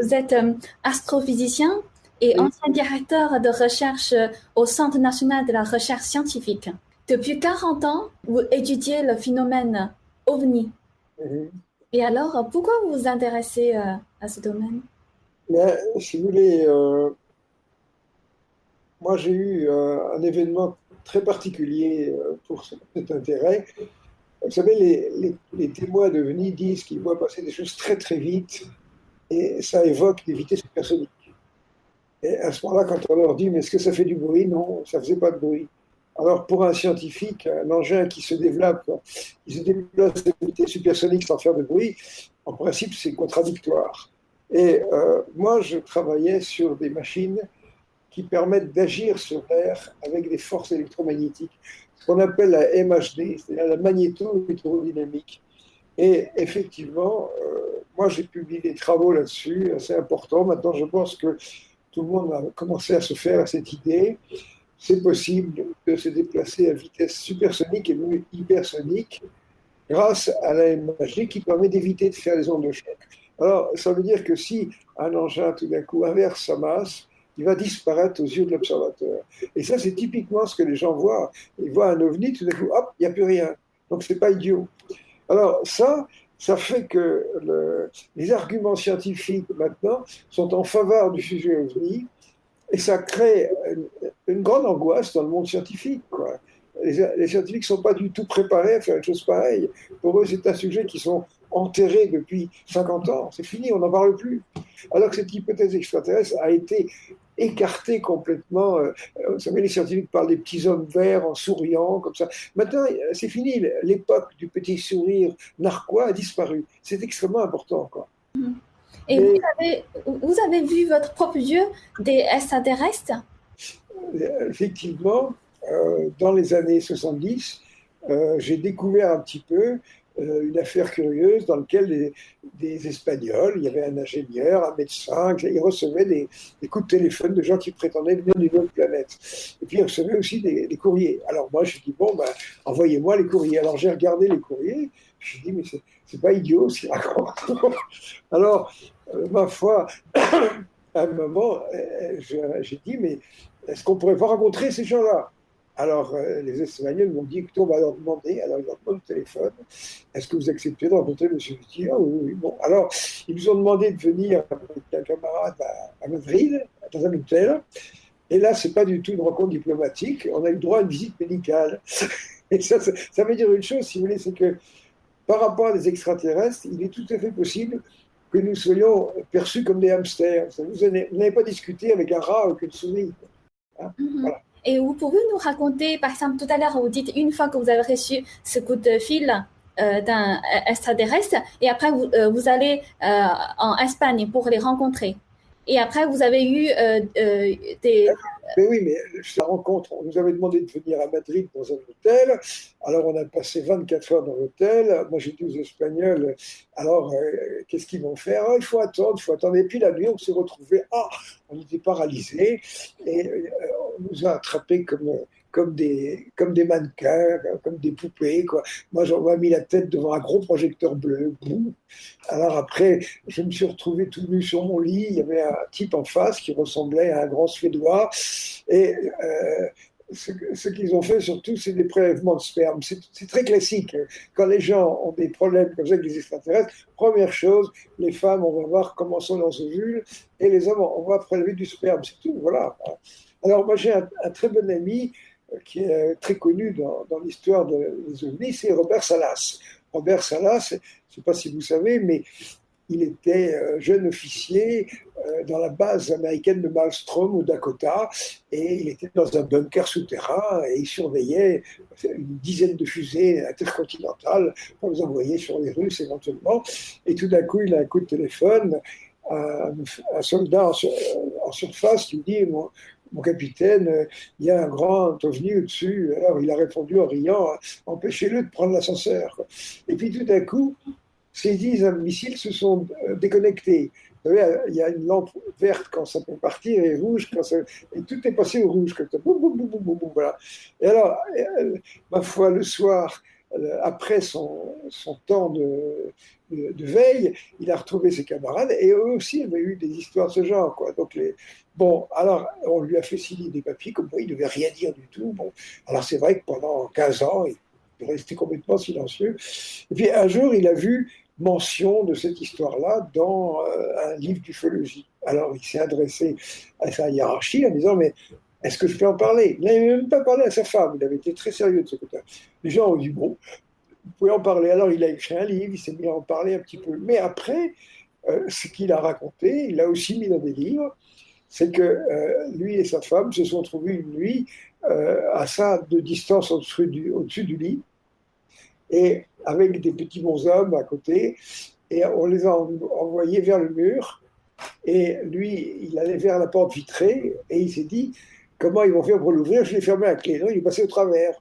Vous êtes euh, astrophysicien et Oui. ancien directeur de recherche euh, au Centre national de la recherche scientifique. Depuis 40 ans, vous étudiez le phénomène OVNI. Et alors, pourquoi vous vous intéressez euh, à ce domaine? Mais, si vous voulez, euh, moi j'ai eu euh, un événement très particulier pour cet intérêt. Vous savez, les, les, les témoins de OVNI disent qu'ils voient passer des choses très très vite et ça évoque des vitesses supersoniques. Et à ce moment-là, quand on leur dit mais est-ce que ça fait du bruit? Non, ça faisait pas de bruit. Alors pour un scientifique, un engin qui se développe, qui se déplace à des vitesses supersoniques sans faire de bruit, en principe c'est contradictoire. Et euh, moi, je travaillais sur des machines qui permettent d'agir sur l'air avec des forces électromagnétiques, ce qu'on appelle la MHD, c'est-à-dire la magnéto-hydrodynamique. Et effectivement, euh, moi j'ai publié des travaux là-dessus, assez importants. Maintenant, je pense que tout le monde a commencé à se faire à cette idée. C'est possible de se déplacer à vitesse supersonique et même hypersonique grâce à la MHD qui permet d'éviter de faire les ondes de choc. Alors, ça veut dire que si un engin tout d'un coup inverse sa masse, il va disparaître aux yeux de l'observateur. Et ça, c'est typiquement ce que les gens voient. Ils voient un ovni, tout d'un coup, hop, il n'y a plus rien. Donc, c'est pas idiot. Alors, ça, ça fait que le- les arguments scientifiques maintenant sont en faveur du sujet ovni et ça crée une, grande angoisse dans le monde scientifique. Les, les scientifiques ne sont pas du tout préparés à faire une chose pareille. Pour eux, c'est un sujet qui sont enterrés depuis 50 ans. C'est fini, on n'en parle plus. Alors que cette hypothèse extraterrestre a été écartée complètement. Euh, Vous savez, les scientifiques parlent des petits hommes verts en souriant, comme ça. Maintenant, c'est fini. L'époque du petit sourire narquois a disparu. C'est extrêmement important. Quoi. Et vous avez, vous avez vu votre propre yeux des extraterrestres? Euh, Effectivement, euh, dans les années 70, euh, j'ai découvert un petit peu euh, une affaire curieuse dans laquelle des Espagnols, il y avait un ingénieur, un médecin, ils recevaient des, coups de téléphone de gens qui prétendaient venir d'une autre planète. Et puis ils recevaient aussi des, courriers. Alors moi, je dis bon, ben, envoyez-moi les courriers. Alors j'ai regardé les courriers, je dis mais c'est- c'est pas idiot ce qu'ils racontent. Alors, euh, ma foi, à un moment, euh, j'ai dit mais est-ce qu'on pourrait pas rencontrer ces gens-là? Alors, euh, les Espagnols m'ont dit, écoutez, on va leur demander, alors ils leur demandent le téléphone, est-ce que vous acceptez de rencontrer M. Viti Ah oui, oui, bon. Alors, ils nous ont demandé de venir avec un camarade à, à Madrid, dans un hôtel, et là, c'est pas du tout une rencontre diplomatique, on a eu droit à une visite médicale. Et ça, ça, ça veut dire une chose, si vous voulez, c'est que par rapport à des extraterrestres, il est tout à fait possible que nous soyons perçus comme des hamsters. Vous n'avez pas discuté avec un rat ou avec une souris. Voilà. Et vous pouvez nous raconter, par exemple, tout à l'heure, vous dites une fois que vous avez reçu ce coup de fil euh, d'un euh, extraterrestre, et après vous, euh, allez en Espagne pour les rencontrer. Et après, vous avez eu des... Mais oui, mais la rencontre, on nous avait demandé de venir à Madrid dans un hôtel. Alors, on a passé 24 heures dans l'hôtel. Moi, j'ai dit aux Espagnols, alors, qu'est-ce qu'ils vont faire? Ah, Il faut attendre, il faut attendre. Et puis, la nuit, on s'est retrouvés. Ah, on était paralysés. Et nous a attrapés comme, comme, des, comme des mannequins, comme des poupées. Quoi. Moi, j'en ai mis la tête devant un gros projecteur bleu. Alors, après, je me suis retrouvé tout nu sur mon lit. Il y avait un type en face qui ressemblait à un grand Suédois. Et euh, ce, qu'ils ont fait surtout, c'est des prélèvements de sperme. C'est c'est très classique. Quand les gens ont des problèmes comme ça avec les extraterrestres, première chose, les femmes, on va voir comment sont leurs ovules, et les hommes, on va prélever du sperme. C'est tout, voilà. Alors moi, j'ai un, très bon ami euh, qui est très connu dans, l'histoire de- des ovnis, c'est Robert Salas. Robert Salas, je ne sais pas si vous savez, mais il était euh, jeune officier euh, dans la base américaine de Malmstrom au Dakota et il était dans un bunker souterrain et il surveillait une dizaine de fusées intercontinentales pour les envoyer sur les Russes éventuellement. Et tout d'un coup, il a un coup de téléphone un, soldat en, surface lui dit mon, capitaine, il y a un grand ovni au-dessus. Alors il a répondu en riant Empêchez-le de prendre l'ascenseur. Et puis tout d'un coup, ces dix missiles se sont déconnectés. Vous savez, il y a une lampe verte quand ça peut partir et rouge quand ça. Et tout est passé au rouge. Comme ça. voilà. Et alors, ma foi, le soir, euh, après son temps de, de, veille, il a retrouvé ses camarades et eux aussi avaient eu des histoires de ce genre. Donc. Bon, alors on lui a fait signer des papiers comme quoi il ne devait rien dire du tout. Bon, alors c'est vrai que pendant 15 ans, il restait complètement silencieux. Et puis un jour, il a vu mention de cette histoire-là dans euh, un livre d'ufologie. Alors il s'est adressé à sa hiérarchie en disant Mais est-ce que je peux en parler? Il n'avait même pas parlé à sa femme, il avait été très sérieux de ce côté. Les gens ont dit Bon, vous pouvez en parler. Alors il a écrit un livre, il s'est mis à en parler un petit peu. Mais après, euh, ce qu'il a raconté, il l'a aussi mis dans des livres c'est que euh, lui et sa femme se sont trouvés une nuit à ça de distance au-dessus du, au du lit et avec des petits bonshommes à côté, et on les a envoyés vers le mur, et lui, il allait vers la porte vitrée, et il s'est dit, comment ils vont faire pour l'ouvrir Je l'ai fermé à clé. Non, il est passé au travers.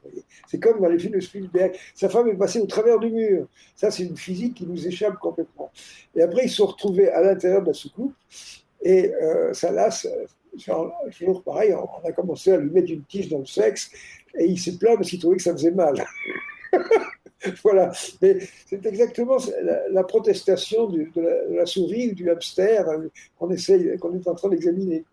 C'est comme dans les films de Spielberg. Sa femme est passée au travers du mur. Ça, c'est une physique qui nous échappe complètement. Et après, ils se sont retrouvés à l'intérieur de la soucoupe. Et euh, ça lasse, toujours pareil, on a commencé à lui mettre une tige dans le sexe. Et il s'est plaint parce qu'il trouvait que ça faisait mal. voilà. Mais c'est exactement la, protestation de, la, souris ou du hamster euh, qu'on essaye, qu'on est en train d'examiner.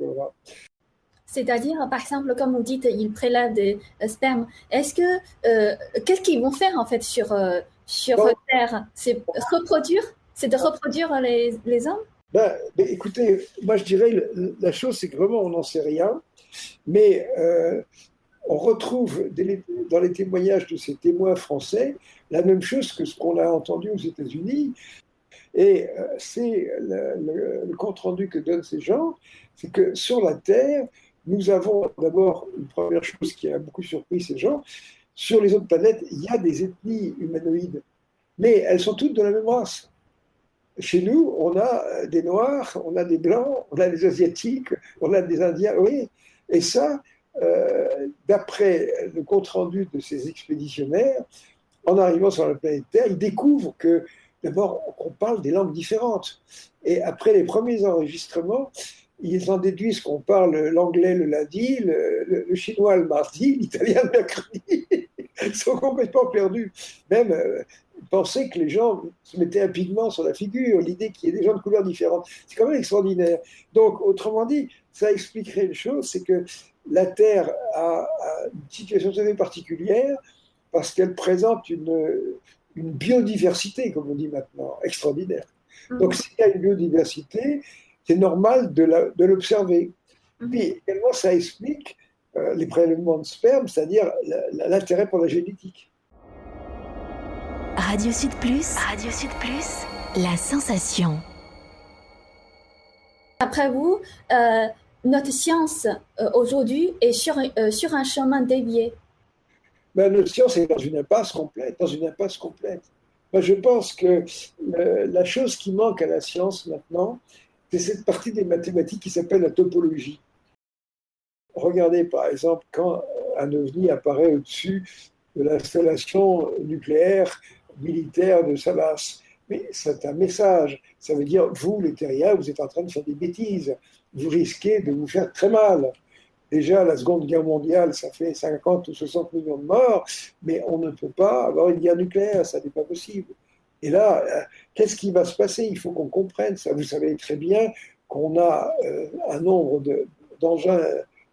C'est-à-dire, par exemple, comme vous dites, ils prélèvent des euh, spermes. Est-ce que euh, qu'est-ce qu'ils vont faire en fait sur sur Terre? C'est reproduire? C'est de reproduire les, les hommes? Ben, ben, écoutez, moi je dirais la chose, c'est que vraiment on n'en sait rien, mais on retrouve dans les témoignages de ces témoins français la même chose que ce qu'on a entendu aux États-Unis. Et euh, c'est le, compte-rendu que donnent ces gens, c'est que sur la Terre, nous avons d'abord une première chose qui a beaucoup surpris ces gens, sur les autres planètes, il y a des ethnies humanoïdes, mais elles sont toutes de la même race. Chez nous, on a des Noirs, on a des Blancs, on a des Asiatiques, on a des Indiens, oui. Et ça, euh, d'après le compte-rendu de ces expéditionnaires, en arrivant sur la planète Terre, ils découvrent que d'abord qu'on parle des langues différentes. Et après les premiers enregistrements, ils en déduisent qu'on parle l'anglais le lundi, le, chinois le mardi, l'italien le mercredi. ils sont complètement perdus. Même euh, penser que les gens se mettaient un pigment sur la figure, l'idée qu'il y ait des gens de couleurs différentes. C'est quand même extraordinaire. Donc, autrement dit, ça expliquerait une chose, c'est que la Terre a, une situation très particulière parce qu'elle présente une, une, biodiversité, comme on dit maintenant, extraordinaire. Mm. Donc s'il y a une biodiversité, c'est normal de l'observer. Mm. Puis également, ça explique euh, les prélèvements de sperme, c'est-à-dire l'intérêt pour la génétique. Radio Sud Plus, Radio Sud Plus, la sensation. Après vous, euh, notre science euh, aujourd'hui est sur, euh, sur un chemin dévié ben, Notre science est dans une impasse complète, dans une impasse complète. Ben, je pense que la chose qui manque à la science maintenant, c'est cette partie des mathématiques qui s'appelle la topologie. Regardez par exemple quand un ovni apparaît au-dessus de l'installation nucléaire militaire de Salas. Mais c'est un message. Ça veut dire, vous, les terriens, vous êtes en train de faire des bêtises vous risquez de vous faire très mal. Déjà, la Seconde Guerre mondiale, ça fait 50 ou 60 millions de morts, mais on ne peut pas avoir une guerre nucléaire, ça n'est pas possible. Et là, euh, qu'est-ce qui va se passer? Il faut qu'on comprenne ça. Vous savez très bien qu'on a euh, un nombre d'engins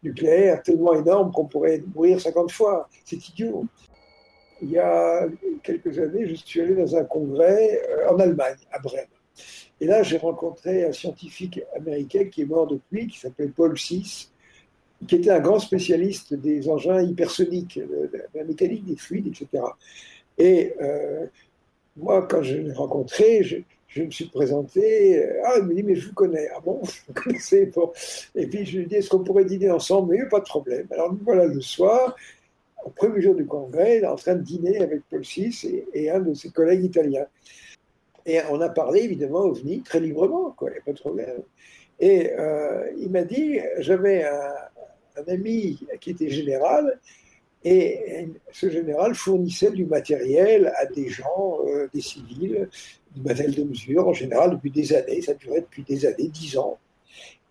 nucléaires tellement énorme qu'on pourrait mourir 50 fois. C'est idiot. Il y a quelques années, je suis allé dans un congrès euh, en Allemagne, à Brême. Et là, j'ai rencontré un scientifique américain qui est mort depuis, qui s'appelle Paul VI, qui était un grand spécialiste des engins hypersoniques, de la mécanique des fluides, etc. Et moi, quand je l'ai rencontré, je, me suis présenté. Ah, il me dit, mais je vous connais. Ah bon, vous connaissez bon. Et puis je lui ai dit, est-ce qu'on pourrait dîner ensemble? Mais pas de problème. Alors voilà, le soir, au premier jour du congrès, il est en train de dîner avec Paul VI et, et un de ses collègues italiens. Et on a parlé évidemment OVNI très librement, quoi, il n'y a pas de problème. Et euh, il m'a dit, j'avais un, ami qui était général, et ce général fournissait du matériel à des gens, euh, des civils, du matériel de mesure, en général depuis des années, ça durait depuis des années, dix ans.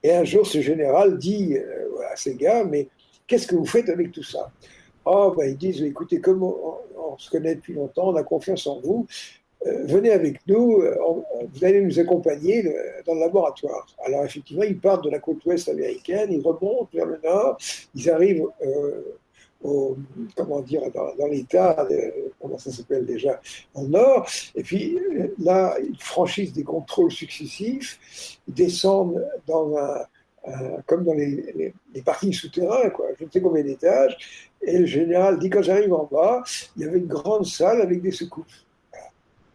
Et un jour, ce général dit euh, à ces gars, mais qu'est-ce que vous faites avec tout ça? Oh, ben, ils disent, écoutez, comme on, se connaît depuis longtemps, on a confiance en vous, euh, venez avec nous, vous allez nous accompagner dans le laboratoire. Alors effectivement, ils partent de la côte ouest américaine, ils remontent vers le nord, ils arrivent comment dire, dans, l'État, comment ça s'appelle déjà, au nord, et puis là, ils franchissent des contrôles successifs, ils descendent dans un, comme dans les, les, parkings souterrains, quoi, je ne sais combien d'étages, et le général dit quand j'arrive en bas, il y avait une grande salle avec des secoupes.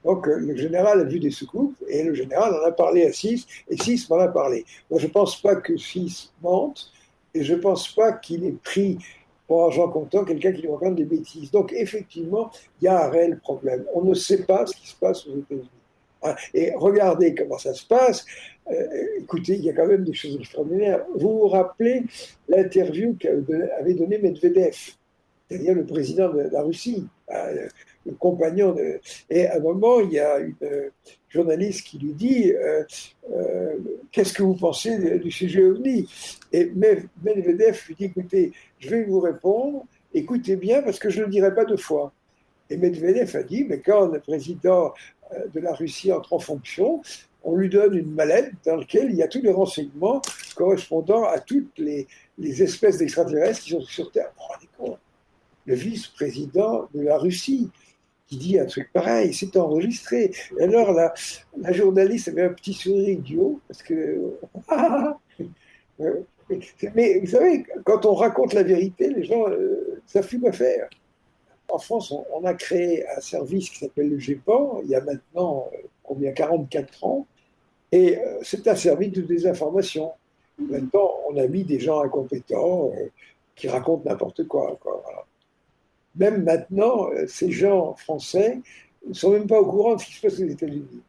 Donc le général a vu des secoupes et le général en a parlé à six et six m'en a parlé. Moi je ne pense pas que six mente et je ne pense pas qu'il ait pris pour argent comptant quelqu'un qui lui raconte des bêtises. Donc effectivement, il y a un réel problème. On ne sait pas ce qui se passe aux États-Unis. Hein, et regardez comment ça se passe. Euh, écoutez, il y a quand même des choses extraordinaires. Vous vous rappelez l'interview qu'avait donné Medvedev, c'est-à-dire le président de la Russie, hein, le compagnon de... Et à un moment, il y a une journaliste qui lui dit euh, euh, Qu'est-ce que vous pensez du sujet OVNI? Et Medvedev lui dit Écoutez, je vais vous répondre, écoutez bien parce que je ne le dirai pas deux fois. Et Medvedev a dit Mais quand le président de la Russie entre en fonction, on lui donne une mallette dans laquelle il y a tous les renseignements correspondant à toutes les, espèces d'extraterrestres qui sont sur Terre. Le vice-président de la Russie qui dit un truc pareil, c'est enregistré. Et alors la, journaliste avait un petit sourire idiot, parce que... Mais vous savez, quand on raconte la vérité, les gens euh, savent plus quoi faire. En France, on, a créé un service qui s'appelle le GEPAN, il y a maintenant euh, combien 44 ans, et euh, c'est un service de désinformation. Maintenant, on a mis des gens incompétents qui racontent n'importe quoi. Même maintenant, ces gens français ne sont même pas au courant de ce qui se passe aux États-Unis.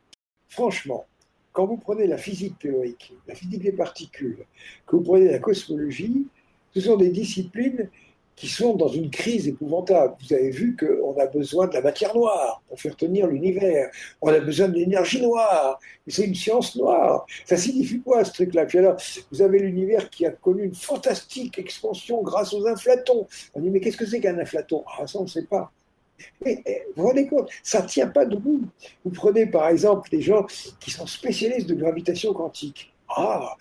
Franchement, quand vous prenez la physique théorique, la physique des particules, que vous prenez la cosmologie, ce sont des disciplines qui sont dans une crise épouvantable. Vous avez vu qu'on a besoin de la matière noire pour faire tenir l'univers. On a besoin de l'énergie noire. C'est une science noire. Ça signifie quoi ce truc-là? Puis alors, vous avez l'univers qui a connu une fantastique expansion grâce aux inflatons. On dit mais qu'est-ce que c'est qu'un inflaton? Ah ça on ne sait pas. Mais eh, vous vous rendez compte, ça ne tient pas debout. Vous prenez par exemple des gens qui sont spécialistes de gravitation quantique. Ah,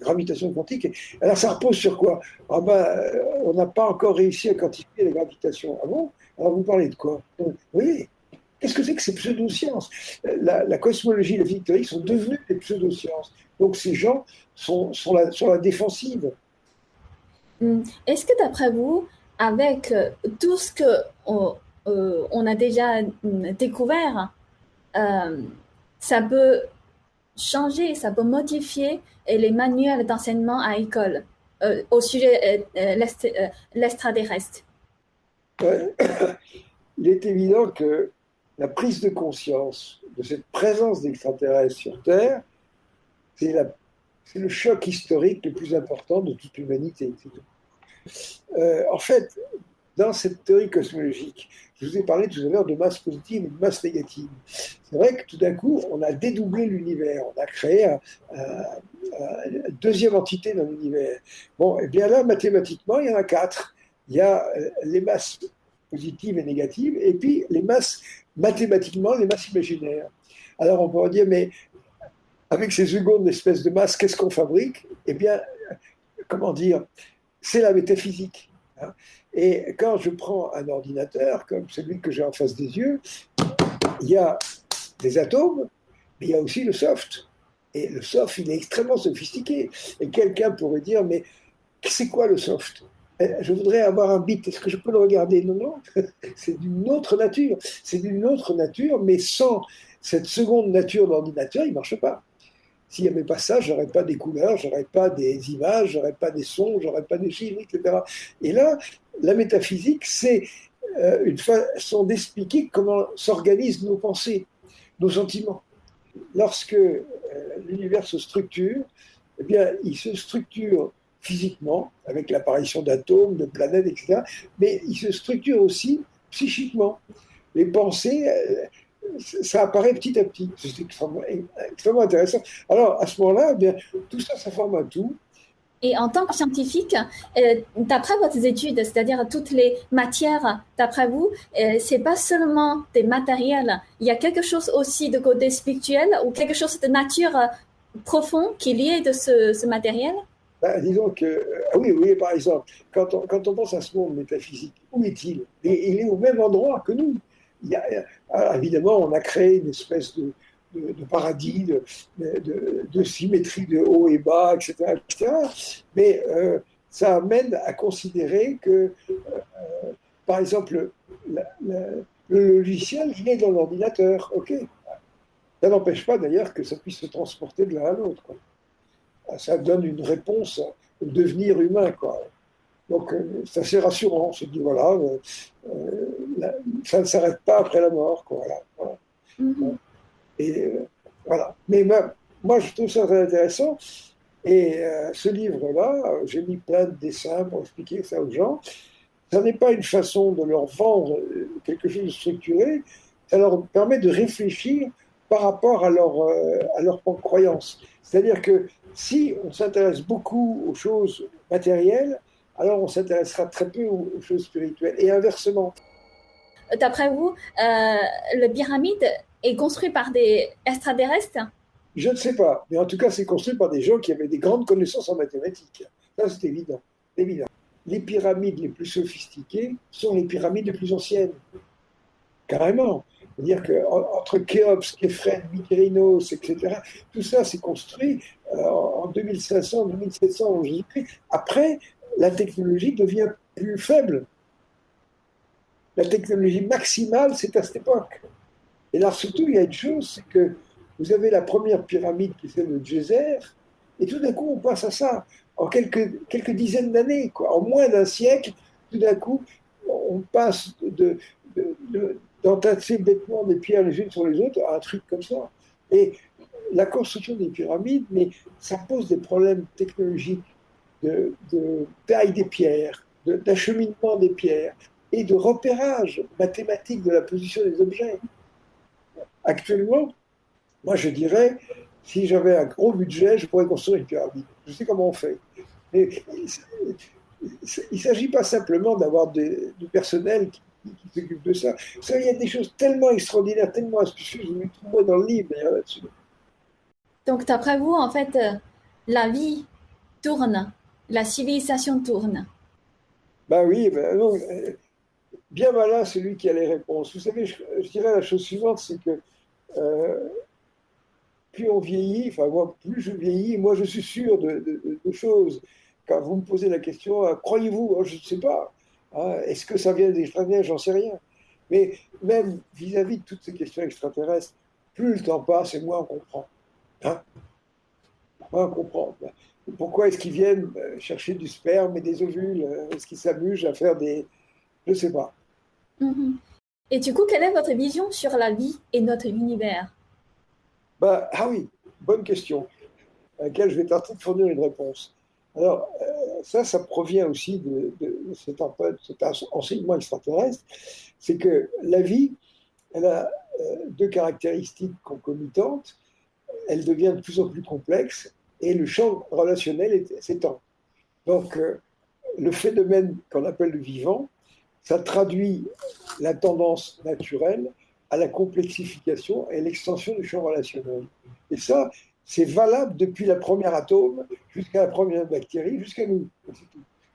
gravitation quantique. Alors ça repose sur quoi? Ah ben, euh, On n'a pas encore réussi à quantifier la gravitation. Ah bon Alors vous parlez de quoi? Oui. Qu'est-ce que c'est que ces pseudosciences? La, la cosmologie et la physique théorique sont devenues des pseudosciences. Donc ces gens sont sur la, défensive. Hmm. Est-ce que d'après vous, avec euh, tout ce euh, on a déjà hmm, découvert, ça peut changer, ça peut modifier les manuels d'enseignement à l'école euh, au sujet de euh, euh, l'extraterrestre. Il est évident que la prise de conscience de cette présence d'extraterrestres sur Terre, c'est le choc historique le plus important de toute l'humanité. en fait, dans cette théorie cosmologique, je vous ai parlé tout à l'heure de masse positive et de masse négative. C'est vrai que tout d'un coup, on a dédoublé l'univers, on a créé une deuxième entité dans l'univers. Bon, et eh bien là, mathématiquement, il y en a quatre. Il y a euh, les masses positives et négatives, et puis les masses, mathématiquement, les masses imaginaires. Alors on pourrait dire, mais avec ces secondes espèces de masse, qu'est-ce qu'on fabrique? Eh bien, comment dire? C'est la métaphysique. Hein. Et quand je prends un ordinateur comme celui que j'ai en face des yeux, il y a des atomes, mais il y a aussi le soft. Et le soft, il est extrêmement sophistiqué. Et quelqu'un pourrait dire, mais c'est quoi le soft? Eh, je voudrais avoir un bit, est-ce que je peux le regarder? Non, non, c'est d'une autre nature. C'est d'une autre nature, mais sans cette seconde nature d'ordinateur, il ne marche pas. S'il n'y avait pas ça, j'aurais pas des couleurs, j'aurais pas des images, j'aurais pas des sons, j'aurais pas des chiffres, etc. Et là, la métaphysique, c'est euh, une façon d'expliquer comment s'organisent nos pensées, nos sentiments. lorsque euh, l'univers se structure, eh bien, il se structure physiquement, avec l'apparition d'atomes, de planètes, etc., mais il se structure aussi psychiquement. Les pensées, euh, ça apparaît petit à petit. C'est extrêmement, intéressant. Alors, à ce moment-là, eh bien, tout ça, ça forme un tout. Et en tant que scientifique, euh, d'après votre études, c'est-à-dire toutes les matières, d'après vous, euh, c'est pas seulement des matériels. Il y a quelque chose aussi de côté spirituel ou quelque chose de nature profond qui est lié de ce, matériel? Ben, Disons que, ah oui, oui, par exemple, quand on, quand on pense à ce monde métaphysique, où est-il? Il est au même endroit que nous. Ah, évidemment, on a créé une espèce de, paradis, de, symétrie de haut et bas, etc. mais euh, ça amène à considérer que, euh, par exemple, le logiciel, il est dans l'ordinateur, ok Ça n'empêche pas d'ailleurs que ça puisse se transporter de l'un à l'autre. Ça donne une réponse au devenir humain. Quoi. Donc euh, c'est assez rassurant. On se dit, voilà, ça ne s'arrête pas après la mort. Quoi, voilà. Mm-hmm. Et euh, voilà. Mais moi, je trouve ça très intéressant. Et euh, ce livre-là, j'ai mis plein de dessins pour expliquer ça aux gens. Ça n'est pas une façon de leur vendre euh, quelque chose de structuré, ça leur permet de réfléchir par rapport à leur, à leur croyance. C'est-à-dire que si on s'intéresse beaucoup aux choses matérielles, alors on s'intéressera très peu aux, choses spirituelles. Et inversement. D'après vous, le pyramide est construit par des extraterrestres? Je ne sais pas, mais en tout cas, c'est construit par des gens qui avaient des grandes connaissances en mathématiques. Ça, c'est évident. évident. Les pyramides les plus sophistiquées sont les pyramides les plus anciennes. Carrément. C'est-à-dire qu'entre Khéops, Képhren, Mykérinos, etc., tout ça s'est construit euh, en 2500, 2700 Après, la technologie devient plus faible. La technologie maximale, c'est à cette époque. Et là, surtout, il y a une chose, c'est que vous avez la première pyramide qui fait le Djéser, et tout d'un coup, on passe à ça. En quelques, quelques dizaines d'années, quoi. en moins d'un siècle, tout d'un coup, on passe de, d'entasser bêtement des pierres les unes sur les autres à un truc comme ça. Et la construction des pyramides, mais ça pose des problèmes technologiques de, de taille des pierres, d'acheminement des pierres et de repérage mathématique de la position des objets. Actuellement, moi je dirais, si j'avais un gros budget, je pourrais construire une pyramide. Je sais comment on fait. Mais il ne s'agit pas simplement d'avoir du personnel qui, s'occupe de ça. ça. Il y a des choses tellement extraordinaires, tellement astucieuses, je me trouve dans le livre là-dessus. Donc, d'après vous, en fait, euh, la vie tourne, la civilisation tourne. Ben oui, ben euh, bien malin celui qui a les réponses. Vous savez, je, dirais la chose suivante, c'est que euh, plus on vieillit, enfin moi, plus je vieillis, moi je suis sûr de, choses. Quand vous me posez la question, euh, croyez-vous oh, Je ne sais pas. Hein, est-ce que ça vient des J'en sais rien. Mais même vis-à-vis de toutes ces questions extraterrestres, plus le temps passe et moins on comprend. Hein moins on comprend. Pourquoi est-ce qu'ils viennent euh, chercher du sperme et des ovules? Est-ce qu'ils s'amusent à faire des... Je ne sais pas. Mm-hmm. Et du coup, quelle est votre vision sur la vie et notre univers? Bah, Ah oui, bonne question, à laquelle je vais tenter de fournir une réponse. Alors, euh, ça, ça provient aussi de, cet, enseignement extraterrestre, c'est que la vie, elle a euh, deux caractéristiques concomitantes, elle devient de plus en plus complexe et le champ relationnel s'étend. Donc, euh, le phénomène qu'on appelle le vivant, ça traduit la tendance naturelle à la complexification et l'extension du champ relationnel. Et ça, c'est valable depuis la première atome jusqu'à la première bactérie, jusqu'à nous.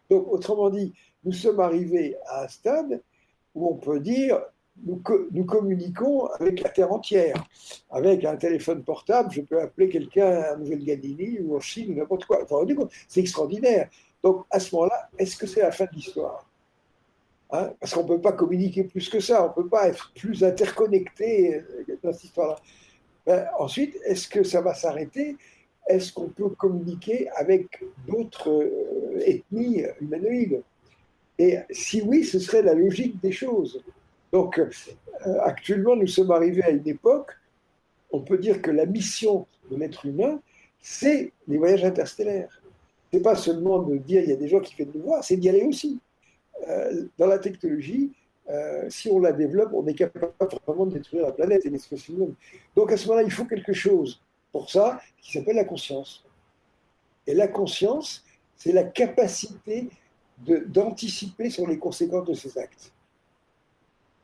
Donc, autrement dit, nous sommes arrivés à un stade où on peut dire nous, communiquons avec la Terre entière. Avec un téléphone portable, je peux appeler quelqu'un à Nouvelle-Galilée ou en Chine ou n'importe quoi. Enfin, c'est extraordinaire. Donc, à ce moment-là, est-ce que c'est la fin de l'histoire? Hein, parce qu'on ne peut pas communiquer plus que ça, on ne peut pas être plus interconnecté euh, dans cette histoire-là. Ben, ensuite, est-ce que ça va s'arrêter? Est-ce qu'on peut communiquer avec d'autres euh, ethnies humanoïdes? Et si oui, ce serait la logique des choses. Donc, euh, actuellement, nous sommes arrivés à une époque on peut dire que la mission de l'être humain, c'est les voyages interstellaires. C'est pas seulement de dire il y a des gens qui viennent nous voir, c'est d'y aller aussi. Euh, dans la technologie, euh, si on la développe, on est capable vraiment de détruire la planète et l'espèce humaine. Donc à ce moment-là, il faut quelque chose pour ça qui s'appelle la conscience. Et la conscience, c'est la capacité d'anticiper sur les conséquences de ses actes.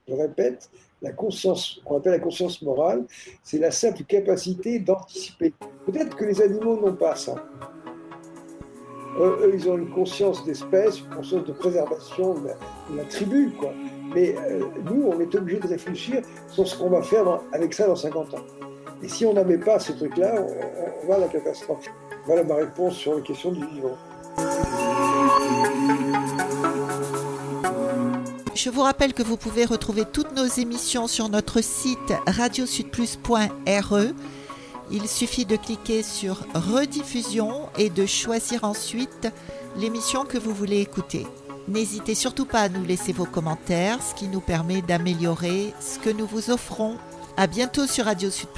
Je répète, la conscience, qu'on appelle la conscience morale, c'est la simple capacité d'anticiper. Peut-être que les animaux n'ont pas ça. Eux, ils ont une conscience d'espèce, une conscience de préservation de la, tribu, quoi. Mais euh, nous, on est obligé de réfléchir sur ce qu'on va faire avec ça dans 50 ans. Et si on n'avait pas ce truc-là, on, on, va à la catastrophe. Voilà ma réponse sur la question du vivant. Je vous rappelle que vous pouvez retrouver toutes nos émissions sur notre site radiosudplus.re. Il suffit de cliquer sur rediffusion et de choisir ensuite l'émission que vous voulez écouter. N'hésitez surtout pas à nous laisser vos commentaires, ce qui nous permet d'améliorer ce que nous vous offrons. À bientôt sur Radio Sud.